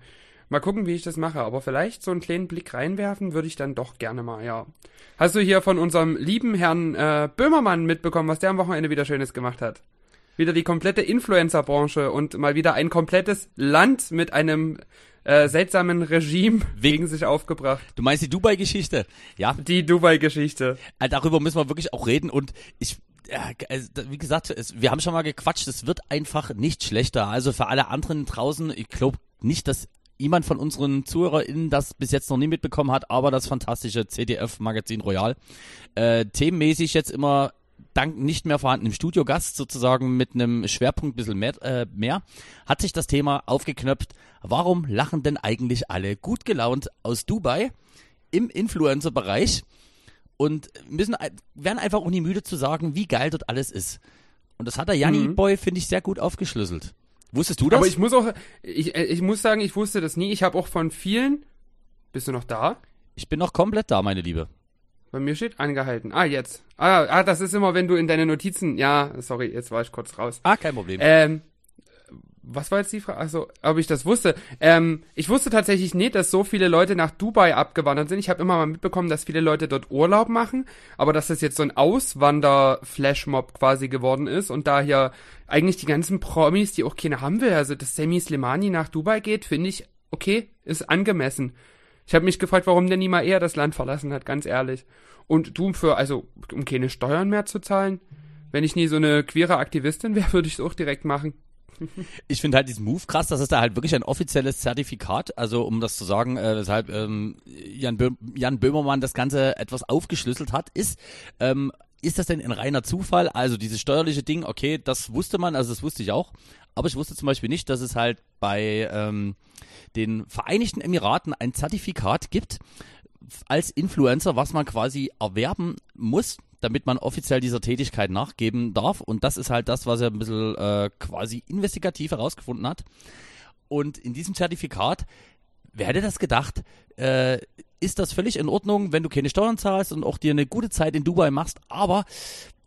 Mal gucken, wie ich das mache. Aber vielleicht so einen kleinen Blick reinwerfen würde ich dann doch gerne mal, ja. Hast du hier von unserem lieben Herrn äh, Böhmermann mitbekommen, was der am Wochenende wieder Schönes gemacht hat? Wieder die komplette Influencer-Branche und mal wieder ein komplettes Land mit einem äh, seltsamen Regime wegen sich aufgebracht. Du meinst die Dubai-Geschichte? Ja. Die Dubai-Geschichte. Äh, darüber müssen wir wirklich auch reden und ich ja, also, wie gesagt, es, wir haben schon mal gequatscht, es wird einfach nicht schlechter. Also für alle anderen draußen, ich glaube nicht, dass jemand von unseren ZuhörerInnen das bis jetzt noch nie mitbekommen hat, aber das fantastische CDF-Magazin Royal. Äh, themenmäßig jetzt immer dank nicht mehr vorhandenem Studiogast sozusagen mit einem Schwerpunkt ein bisschen mehr, äh, mehr, hat sich das Thema aufgeknöpft, warum lachen denn eigentlich alle gut gelaunt aus Dubai im Influencer-Bereich und müssen, werden einfach auch nie müde zu sagen, wie geil dort alles ist. Und das hat der Janni mhm. Boy, finde ich, sehr gut aufgeschlüsselt. Wusstest du das? Aber ich muss auch, ich, äh, ich muss sagen, ich wusste das nie. Ich habe auch von vielen, bist du noch da? Ich bin noch komplett da, meine Liebe. Bei mir steht angehalten. Ah, jetzt. Ah, ah, das ist immer, wenn du in deine Notizen. Ja, sorry, jetzt war ich kurz raus. Ah, kein Problem. Ähm, was war jetzt die Frage? Also, ob ich das wusste. Ähm, ich wusste tatsächlich nicht, dass so viele Leute nach Dubai abgewandert sind. Ich habe immer mal mitbekommen, dass viele Leute dort Urlaub machen, aber dass das jetzt so ein Auswander-Flashmob quasi geworden ist und da hier eigentlich die ganzen Promis, die auch keine haben will, also dass Sammy Slimani nach Dubai geht, finde ich okay, ist angemessen. Ich habe mich gefragt, warum der nie mal eher das Land verlassen hat, ganz ehrlich. Und du für, also, um keine Steuern mehr zu zahlen? Wenn ich nie so eine queere Aktivistin wäre, würde ich es auch direkt machen. Ich finde halt diesen Move krass, dass es da halt wirklich ein offizielles Zertifikat, also um das zu sagen, äh, weshalb ähm, Jan, Bö Jan Böhmermann das Ganze etwas aufgeschlüsselt hat, ist, ähm, ist das denn ein reiner Zufall? Also dieses steuerliche Ding, okay, das wusste man, also das wusste ich auch. Aber ich wusste zum Beispiel nicht, dass es halt bei ähm, den Vereinigten Emiraten ein Zertifikat gibt als Influencer, was man quasi erwerben muss, damit man offiziell dieser Tätigkeit nachgeben darf. Und das ist halt das, was er ein bisschen äh, quasi investigativ herausgefunden hat. Und in diesem Zertifikat, wer hätte das gedacht, äh, ist das völlig in Ordnung, wenn du keine Steuern zahlst und auch dir eine gute Zeit in Dubai machst, aber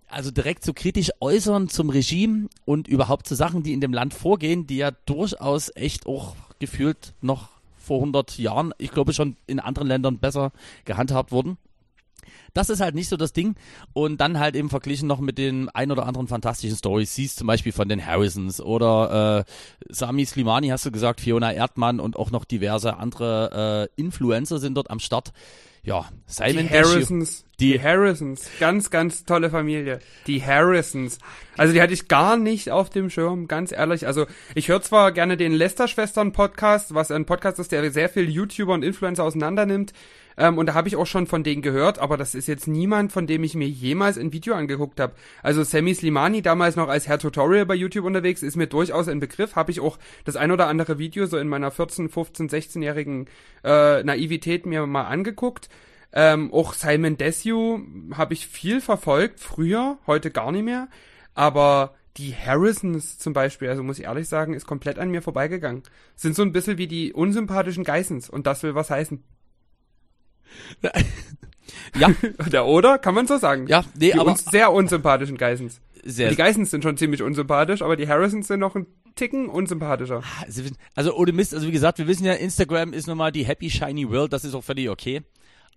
also direkt so kritisch äußern zum Regime und überhaupt zu Sachen, die in dem Land vorgehen, die ja durchaus echt auch gefühlt noch vor 100 Jahren, ich glaube schon in anderen Ländern besser gehandhabt wurden. Das ist halt nicht so das Ding. Und dann halt eben verglichen noch mit den ein oder anderen fantastischen Stories. Siehst zum Beispiel von den Harrisons oder äh, Sami Slimani, hast du gesagt, Fiona Erdmann und auch noch diverse andere äh, Influencer sind dort am Start. Ja, Simon die Harrisons. Die, die Harrisons. Ganz, ganz tolle Familie. Die Harrisons. Also die hatte ich gar nicht auf dem Schirm, ganz ehrlich. Also ich höre zwar gerne den Lester-Schwestern-Podcast, was ein Podcast ist, der sehr viel YouTuber und Influencer auseinandernimmt. Ähm, und da habe ich auch schon von denen gehört, aber das ist jetzt niemand, von dem ich mir jemals ein Video angeguckt habe. Also Sammy Slimani, damals noch als Herr Tutorial bei YouTube unterwegs, ist mir durchaus ein Begriff. Habe ich auch das ein oder andere Video so in meiner 14, 15, 16-jährigen äh, Naivität mir mal angeguckt. Ähm, auch Simon Desue habe ich viel verfolgt, früher, heute gar nicht mehr. Aber die Harrisons zum Beispiel, also muss ich ehrlich sagen, ist komplett an mir vorbeigegangen. Sind so ein bisschen wie die unsympathischen Geissens und das will was heißen. Ja. Der Oder? Kann man so sagen. Ja, nee, die aber. Uns sehr unsympathischen Geissens. Sehr. Die Geissens sind schon ziemlich unsympathisch, aber die Harrisons sind noch ein Ticken unsympathischer. Also, also ohne Mist, also wie gesagt, wir wissen ja, Instagram ist nun mal die Happy Shiny World, das ist auch völlig okay.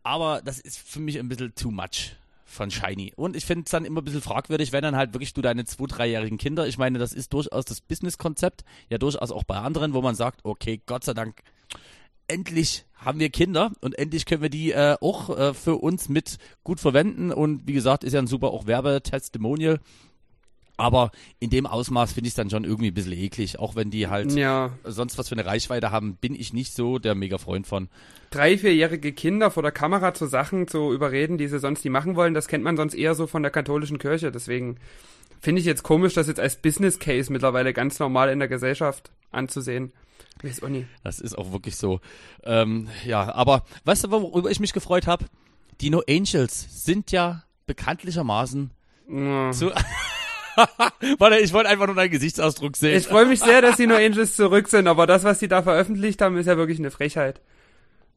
Aber das ist für mich ein bisschen too much von Shiny. Und ich finde es dann immer ein bisschen fragwürdig, wenn dann halt wirklich du deine zwei, dreijährigen Kinder, ich meine, das ist durchaus das Business-Konzept, ja durchaus auch bei anderen, wo man sagt, okay, Gott sei Dank endlich haben wir Kinder und endlich können wir die äh, auch äh, für uns mit gut verwenden. Und wie gesagt, ist ja ein super auch Werbetestimonial. Aber in dem Ausmaß finde ich es dann schon irgendwie ein bisschen eklig. Auch wenn die halt ja. sonst was für eine Reichweite haben, bin ich nicht so der mega Freund von. Drei, vierjährige Kinder vor der Kamera zu Sachen zu überreden, die sie sonst nicht machen wollen, das kennt man sonst eher so von der katholischen Kirche. Deswegen finde ich jetzt komisch, das jetzt als Business Case mittlerweile ganz normal in der Gesellschaft anzusehen. Weiß auch nie. Das ist auch wirklich so. Ähm, ja, aber weißt du, worüber ich mich gefreut habe? Die No Angels sind ja bekanntlichermaßen ja. zu. Warte, ich wollte einfach nur deinen Gesichtsausdruck sehen. Ich freue mich sehr, dass die No Angels zurück sind, aber das, was sie da veröffentlicht haben, ist ja wirklich eine Frechheit.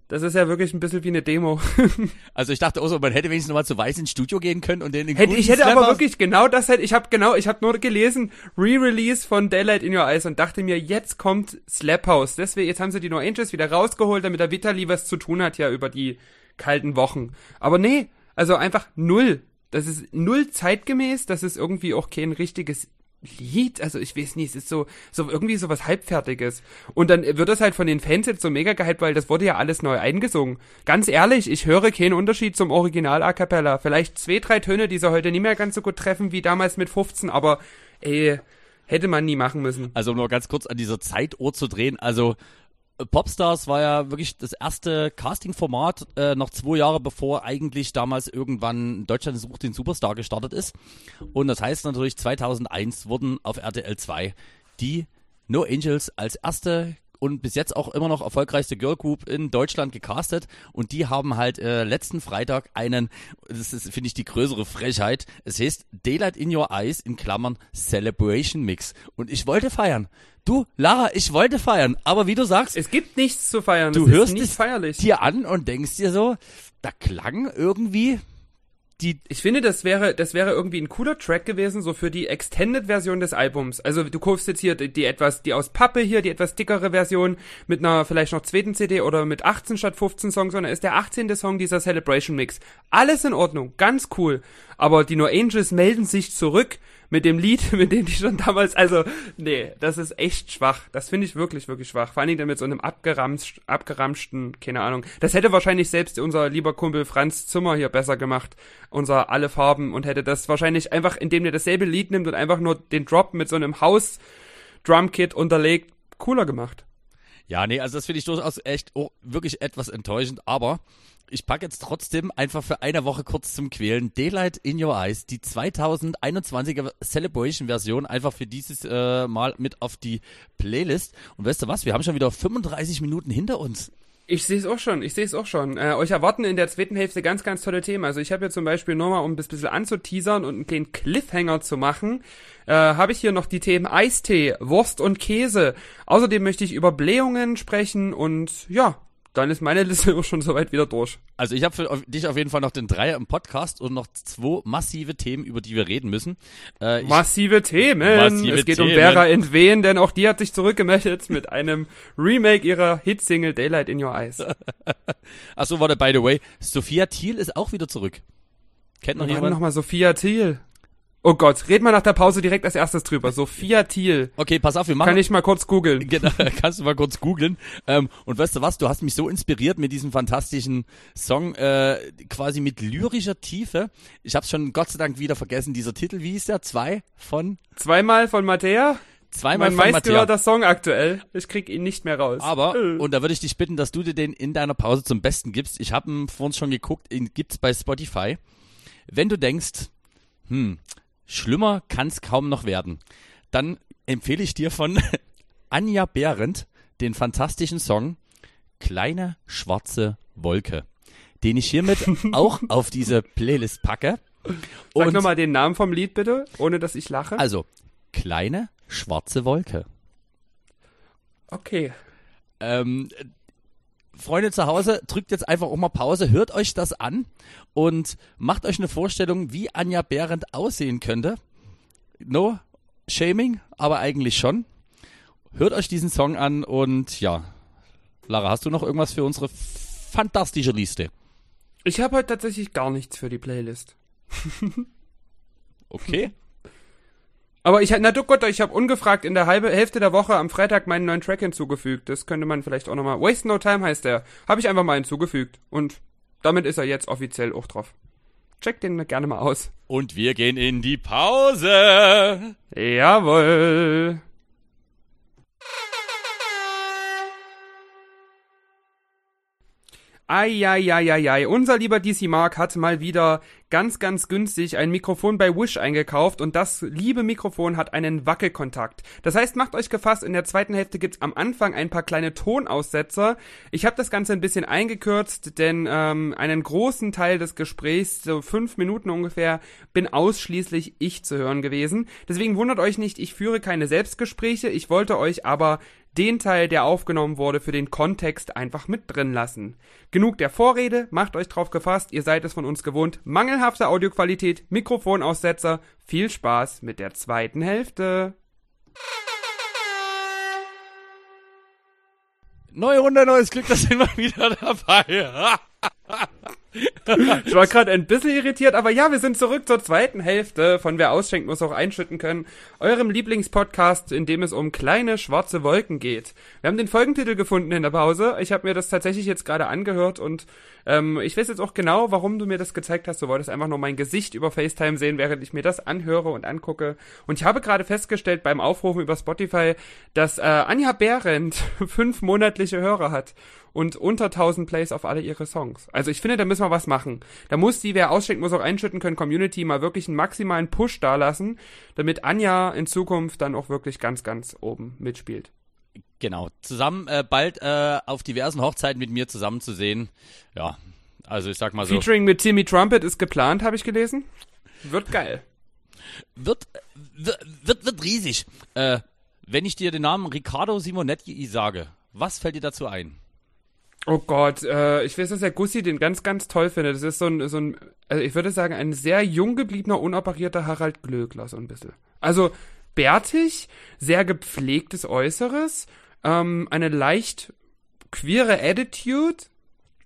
Das ist ja wirklich ein bisschen wie eine Demo. also ich dachte auch so, man hätte wenigstens nochmal zu Weiß ins Studio gehen können und den hätte Ich hätte Slapper aber wirklich genau das halt, ich habe genau, ich habe nur gelesen, Re-Release von Daylight in Your Eyes und dachte mir, jetzt kommt Slap House. Deswegen, jetzt haben sie die No Angels wieder rausgeholt, damit der Vitali was zu tun hat ja über die kalten Wochen. Aber nee, also einfach null. Das ist null zeitgemäß, das ist irgendwie auch kein richtiges Lied, also ich weiß nicht, es ist so, so irgendwie so was Halbfertiges. Und dann wird das halt von den Fans jetzt so mega gehypt, weil das wurde ja alles neu eingesungen. Ganz ehrlich, ich höre keinen Unterschied zum Original A Cappella. Vielleicht zwei, drei Töne, die sie heute nicht mehr ganz so gut treffen wie damals mit 15, aber ey, hätte man nie machen müssen. Also nur ganz kurz an dieser Zeituhr zu drehen, also Popstars war ja wirklich das erste Casting-Format, äh, noch zwei Jahre bevor eigentlich damals irgendwann Deutschland sucht den Superstar gestartet ist. Und das heißt natürlich 2001 wurden auf RTL 2 die No Angels als erste und bis jetzt auch immer noch erfolgreichste Girl Group in Deutschland gecastet und die haben halt äh, letzten Freitag einen, das ist finde ich die größere Frechheit, es heißt Daylight in Your Eyes in Klammern Celebration Mix und ich wollte feiern. Du, Lara, ich wollte feiern, aber wie du sagst, es gibt nichts zu feiern. Du hörst es feierlich. dir an und denkst dir so, da klang irgendwie die, ich finde, das wäre, das wäre irgendwie ein cooler Track gewesen, so für die Extended-Version des Albums. Also du kaufst jetzt hier die, die, etwas, die aus Pappe hier, die etwas dickere Version mit einer vielleicht noch zweiten CD oder mit 18 statt 15 Songs, sondern ist der 18. Song dieser Celebration Mix. Alles in Ordnung, ganz cool. Aber die No Angels melden sich zurück mit dem Lied, mit dem die schon damals, also, nee, das ist echt schwach. Das finde ich wirklich, wirklich schwach. Vor allen Dingen dann mit so einem abgeramscht, abgeramschten, keine Ahnung. Das hätte wahrscheinlich selbst unser lieber Kumpel Franz Zimmer hier besser gemacht. Unser Alle Farben und hätte das wahrscheinlich einfach, indem der dasselbe Lied nimmt und einfach nur den Drop mit so einem Haus Drumkit unterlegt, cooler gemacht. Ja, nee, also das finde ich durchaus echt oh, wirklich etwas enttäuschend, aber ich packe jetzt trotzdem einfach für eine Woche kurz zum Quälen Daylight in Your Eyes, die 2021er Celebration-Version, einfach für dieses äh, Mal mit auf die Playlist. Und weißt du was, wir haben schon wieder 35 Minuten hinter uns. Ich sehe es auch schon, ich sehe es auch schon. Äh, euch erwarten in der zweiten Hälfte ganz, ganz tolle Themen. Also ich habe hier zum Beispiel nochmal, um das bisschen anzuteasern und einen kleinen Cliffhanger zu machen, äh, habe ich hier noch die Themen Eistee, Wurst und Käse. Außerdem möchte ich über Blähungen sprechen und ja, dann ist meine Liste auch schon soweit wieder durch. Also ich habe für dich auf jeden Fall noch den Dreier im Podcast und noch zwei massive Themen, über die wir reden müssen. Äh, massive Themen. Massive es geht Themen. um Vera Entwehen, denn auch die hat sich zurückgemeldet mit einem Remake ihrer Hitsingle Daylight in Your Eyes. Achso, warte, by the way, Sophia Thiel ist auch wieder zurück. Kennt noch jemand? Nochmal Sophia Thiel. Oh Gott, red mal nach der Pause direkt als erstes drüber. Sophia Thiel. Okay, pass auf, wir machen. Kann ich mal kurz googeln? Genau, kannst du mal kurz googeln. Ähm, und weißt du was, du hast mich so inspiriert mit diesem fantastischen Song, äh, quasi mit lyrischer Tiefe. Ich hab's schon Gott sei Dank wieder vergessen, dieser Titel, wie hieß der? Zwei von? Zweimal von Mattea? Zweimal mein meistgehörter Song aktuell. Ich krieg ihn nicht mehr raus. Aber, äh. und da würde ich dich bitten, dass du dir den in deiner Pause zum Besten gibst. Ich habe ihn vor uns schon geguckt, ihn gibt's bei Spotify. Wenn du denkst, hm, Schlimmer kann es kaum noch werden. Dann empfehle ich dir von Anja Behrendt den fantastischen Song Kleine schwarze Wolke, den ich hiermit auch auf diese Playlist packe. Sag nochmal den Namen vom Lied bitte, ohne dass ich lache. Also, Kleine schwarze Wolke. Okay. Ähm, Freunde zu Hause, drückt jetzt einfach auch mal Pause, hört euch das an und macht euch eine Vorstellung, wie Anja Behrendt aussehen könnte. No shaming, aber eigentlich schon. Hört euch diesen Song an und ja, Lara, hast du noch irgendwas für unsere fantastische Liste? Ich habe heute tatsächlich gar nichts für die Playlist. okay. Aber ich, na du Gott, ich habe ungefragt in der halbe Hälfte der Woche am Freitag meinen neuen Track hinzugefügt. Das könnte man vielleicht auch nochmal. Waste No Time heißt der. Habe ich einfach mal hinzugefügt. Und damit ist er jetzt offiziell auch drauf. Check den gerne mal aus. Und wir gehen in die Pause. Jawohl. Eieieiei, unser lieber DC Mark hat mal wieder ganz, ganz günstig ein Mikrofon bei Wish eingekauft und das liebe Mikrofon hat einen Wackelkontakt. Das heißt, macht euch gefasst, in der zweiten Hälfte gibt's am Anfang ein paar kleine Tonaussetzer. Ich habe das Ganze ein bisschen eingekürzt, denn ähm, einen großen Teil des Gesprächs, so fünf Minuten ungefähr, bin ausschließlich ich zu hören gewesen. Deswegen wundert euch nicht, ich führe keine Selbstgespräche, ich wollte euch aber den Teil, der aufgenommen wurde, für den Kontext einfach mit drin lassen. Genug der Vorrede, macht euch drauf gefasst, ihr seid es von uns gewohnt. Mangelhafte Audioqualität, Mikrofonaussetzer. Viel Spaß mit der zweiten Hälfte. Neue Runde, neues Glück, da sind wir wieder dabei. ich war gerade ein bisschen irritiert, aber ja, wir sind zurück zur zweiten Hälfte von Wer ausschenkt, muss auch einschütten können. Eurem Lieblingspodcast, in dem es um kleine schwarze Wolken geht. Wir haben den Folgentitel gefunden in der Pause. Ich habe mir das tatsächlich jetzt gerade angehört und ähm, ich weiß jetzt auch genau, warum du mir das gezeigt hast. Du wolltest einfach nur mein Gesicht über FaceTime sehen, während ich mir das anhöre und angucke. Und ich habe gerade festgestellt beim Aufrufen über Spotify, dass äh, Anja Behrendt fünf monatliche Hörer hat und unter 1000 Plays auf alle ihre Songs. Also ich finde, da müssen wir was machen. Da muss die, wer ausschenkt, muss auch einschütten können, Community mal wirklich einen maximalen Push dalassen, damit Anja in Zukunft dann auch wirklich ganz, ganz oben mitspielt. Genau, zusammen äh, bald äh, auf diversen Hochzeiten mit mir zusammen zu sehen. Ja, also ich sag mal so. Featuring mit Timmy Trumpet ist geplant, habe ich gelesen. Wird geil. Wird, wird, wird, wird riesig. Äh, wenn ich dir den Namen Riccardo Simonetti sage, was fällt dir dazu ein? Oh Gott, äh, ich weiß, dass der Gussi den ganz, ganz toll findet. Das ist so ein, so ein, also ich würde sagen, ein sehr jung gebliebener, unoperierter Harald Glöckler, so ein bisschen. Also bärtig, sehr gepflegtes Äußeres, ähm, eine leicht queere Attitude.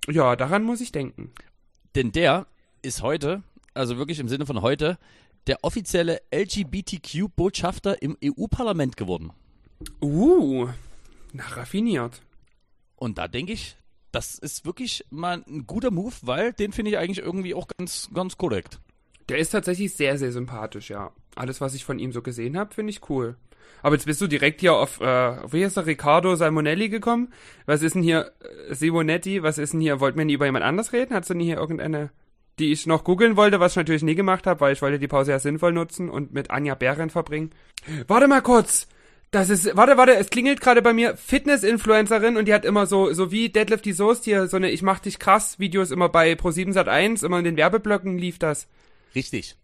Ja, daran muss ich denken. Denn der ist heute, also wirklich im Sinne von heute, der offizielle LGBTQ-Botschafter im EU-Parlament geworden. Uh, na, raffiniert. Und da denke ich, das ist wirklich mal ein guter Move, weil den finde ich eigentlich irgendwie auch ganz, ganz korrekt. Der ist tatsächlich sehr, sehr sympathisch, ja. Alles, was ich von ihm so gesehen habe, finde ich cool. Aber jetzt bist du direkt hier auf, äh, wie heißt der, Riccardo Salmonelli gekommen? Was ist denn hier, äh, Simonetti, was ist denn hier, wollten wir nie über jemand anders reden? Hast du nie hier irgendeine, die ich noch googeln wollte, was ich natürlich nie gemacht habe, weil ich wollte die Pause ja sinnvoll nutzen und mit Anja Bären verbringen? Warte mal kurz! Das ist, warte, warte, es klingelt gerade bei mir, Fitness-Influencerin und die hat immer so, so wie Deadlift die Soest hier, so eine Ich mach dich krass Videos immer bei Pro7 Sat 1, immer in den Werbeblöcken lief das. Richtig.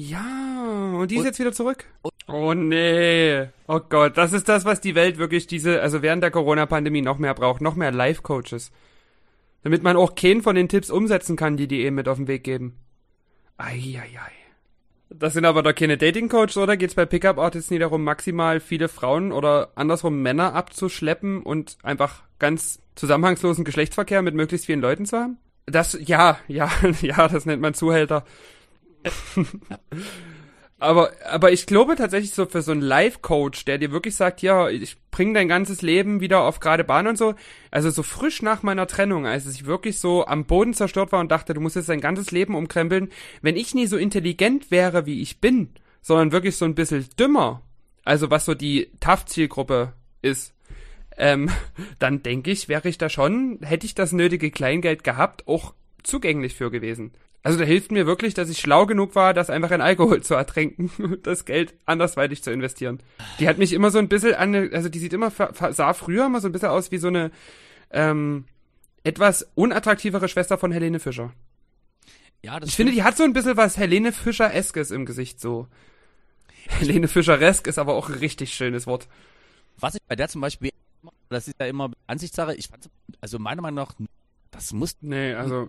Ja, und die ist und, jetzt wieder zurück. Oh nee. Oh Gott, das ist das, was die Welt wirklich diese, also während der Corona-Pandemie noch mehr braucht, noch mehr Life-Coaches. Damit man auch keinen von den Tipps umsetzen kann, die die eben mit auf den Weg geben. Eieiei. Das sind aber doch keine Dating-Coaches, oder? Geht's bei Pickup-Artists nie darum, maximal viele Frauen oder andersrum Männer abzuschleppen und einfach ganz zusammenhangslosen Geschlechtsverkehr mit möglichst vielen Leuten zu haben? Das, ja, ja, ja, das nennt man Zuhälter. aber, aber ich glaube tatsächlich so für so einen Life-Coach, der dir wirklich sagt, ja, ich bring dein ganzes Leben wieder auf gerade Bahn und so. Also so frisch nach meiner Trennung, als ich wirklich so am Boden zerstört war und dachte, du musst jetzt dein ganzes Leben umkrempeln. Wenn ich nie so intelligent wäre, wie ich bin, sondern wirklich so ein bisschen dümmer, also was so die TAF-Zielgruppe ist, ähm, dann denke ich, wäre ich da schon, hätte ich das nötige Kleingeld gehabt, auch zugänglich für gewesen. Also da hilft mir wirklich, dass ich schlau genug war, das einfach in Alkohol zu ertränken und das Geld andersweitig zu investieren. Die hat mich immer so ein bisschen an, also die sieht immer, sah früher immer so ein bisschen aus wie so eine ähm, etwas unattraktivere Schwester von Helene Fischer. Ja, das ich finde, die hat so ein bisschen was Helene Fischer-eskes im Gesicht so. Helene Fischer-esk ist aber auch ein richtig schönes Wort. Was ich bei der zum Beispiel, das ist ja immer Ansichtssache, ich fand, also meiner Meinung nach, das muss. Nee, also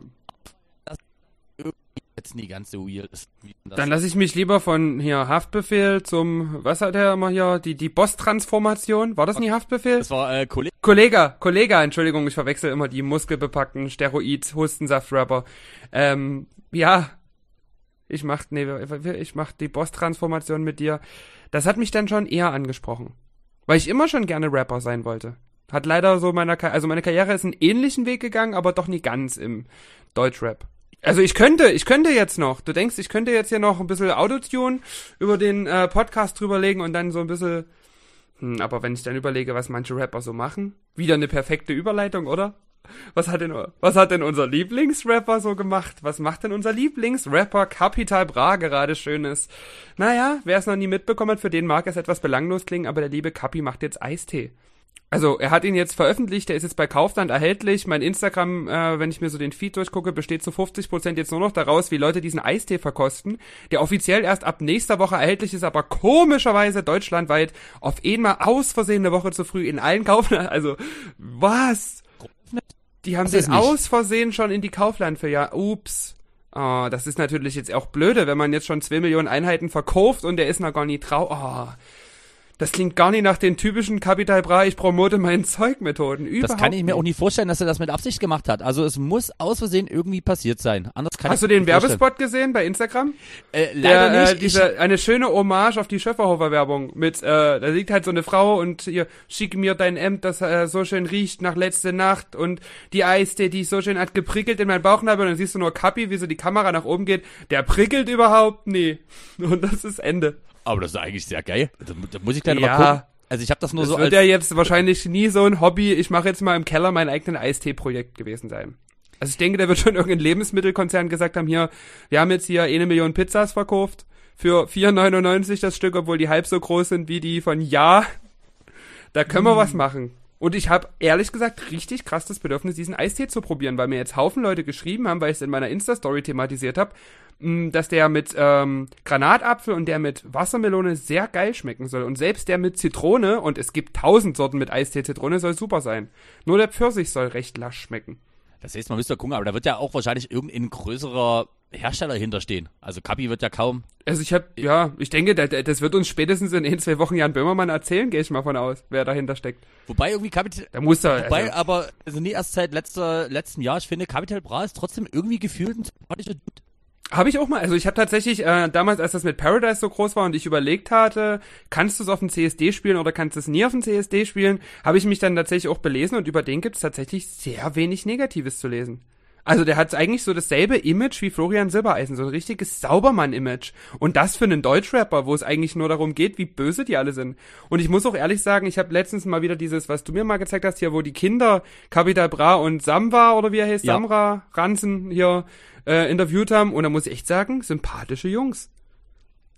jetzt nie ganz so weird ist. Dann lasse ich mich lieber von hier Haftbefehl zum, was hat er immer hier, die, die Boss-Transformation, war das nie Haftbefehl? Das war, äh, Kollege. Kollege, Kollege, Entschuldigung, ich verwechsel immer die muskelbepackten Steroid-Hustensaft-Rapper. Ähm, ja, ich mach, nee, ich mach die Boss-Transformation mit dir. Das hat mich dann schon eher angesprochen. Weil ich immer schon gerne Rapper sein wollte. Hat leider so meiner, also meine Karriere ist einen ähnlichen Weg gegangen, aber doch nie ganz im Deutschrap. Also ich könnte, ich könnte jetzt noch. Du denkst, ich könnte jetzt hier noch ein bisschen Autotune über den äh, Podcast drüberlegen und dann so ein bisschen. Hm, aber wenn ich dann überlege, was manche Rapper so machen, wieder eine perfekte Überleitung, oder? Was hat denn, was hat denn unser Lieblingsrapper so gemacht? Was macht denn unser Lieblingsrapper Capital Bra gerade Schönes? Naja, wer es noch nie mitbekommen hat, für den mag es etwas belanglos klingen, aber der liebe Capi macht jetzt Eistee. Also er hat ihn jetzt veröffentlicht, der ist jetzt bei Kaufland erhältlich. Mein Instagram, äh, wenn ich mir so den Feed durchgucke, besteht zu 50% jetzt nur noch daraus, wie Leute diesen Eistee verkosten, der offiziell erst ab nächster Woche erhältlich ist, aber komischerweise deutschlandweit auf einmal aus Versehen eine Woche zu früh in allen Kaufland. Also was? Die haben den aus Versehen schon in die Kaufland für ja. Ups. Oh, das ist natürlich jetzt auch blöde, wenn man jetzt schon zwei Millionen Einheiten verkauft und der ist noch gar nie trau. Oh. Das klingt gar nicht nach den typischen Capital Bra, ich promote mein Zeugmethoden. Überhaupt das kann ich mir nicht. auch nicht vorstellen, dass er das mit Absicht gemacht hat. Also es muss aus Versehen irgendwie passiert sein. Anders kann Hast du den Werbespot gesehen bei Instagram? Äh, leider Der, nicht. Äh, diese, eine schöne Hommage auf die Schöfferhofer Werbung mit, äh, da liegt halt so eine Frau und hier, schick mir dein Hemd, das äh, so schön riecht nach letzte Nacht und die Eistee, die so schön hat geprickelt in mein Bauchnabel und dann siehst du nur Kapi, wie so die Kamera nach oben geht. Der prickelt überhaupt nie. Und das ist Ende. Aber das ist eigentlich sehr geil. Da, muss ich gleich ja, mal gucken. Also ich habe das nur das so. Das wird ja jetzt wahrscheinlich nie so ein Hobby. Ich mache jetzt mal im Keller mein eigenen Eistee-Projekt gewesen sein. Also ich denke, da wird schon irgendein Lebensmittelkonzern gesagt haben, hier, wir haben jetzt hier eine Million Pizzas verkauft für 4,99 das Stück, obwohl die halb so groß sind wie die von Ja. Da können wir was machen. Und ich habe ehrlich gesagt richtig krass das Bedürfnis, diesen Eistee zu probieren, weil mir jetzt Haufen Leute geschrieben haben, weil ich es in meiner Insta-Story thematisiert habe, mm, dass der mit ähm, Granatapfel und der mit Wassermelone sehr geil schmecken soll. Und selbst der mit Zitrone, und es gibt tausend Sorten mit Eistee-Zitrone, soll super sein. Nur der Pfirsich soll recht lasch schmecken. Das heißt, man müsste gucken, aber da wird ja auch wahrscheinlich irgendein größerer Hersteller hinterstehen. Also Kapi wird ja kaum. Also ich habe, ja, ich denke, das wird uns spätestens in ein, zwei Wochen Jan Böhmermann erzählen, gehe ich mal von aus, wer dahinter steckt. Wobei irgendwie Kapital. Da muss er. Wobei also, aber, also nie erst seit letzter, letzten Jahr, ich finde, Capital Bra ist trotzdem irgendwie gefühlt ein sympathischer Dude. Habe ich auch mal, also ich habe tatsächlich äh, damals, als das mit Paradise so groß war und ich überlegt hatte, kannst du es auf dem CSD spielen oder kannst du es nie auf dem CSD spielen, habe ich mich dann tatsächlich auch belesen und über den gibt es tatsächlich sehr wenig Negatives zu lesen. Also der hat eigentlich so dasselbe Image wie Florian Silbereisen, so ein richtiges Saubermann-Image. Und das für einen Deutschrapper, wo es eigentlich nur darum geht, wie böse die alle sind. Und ich muss auch ehrlich sagen, ich habe letztens mal wieder dieses, was du mir mal gezeigt hast, hier, wo die Kinder Capital Bra und Samwa oder wie er heißt, Ja. Samra Ranzen hier äh, interviewt haben. Und da muss ich echt sagen, sympathische Jungs.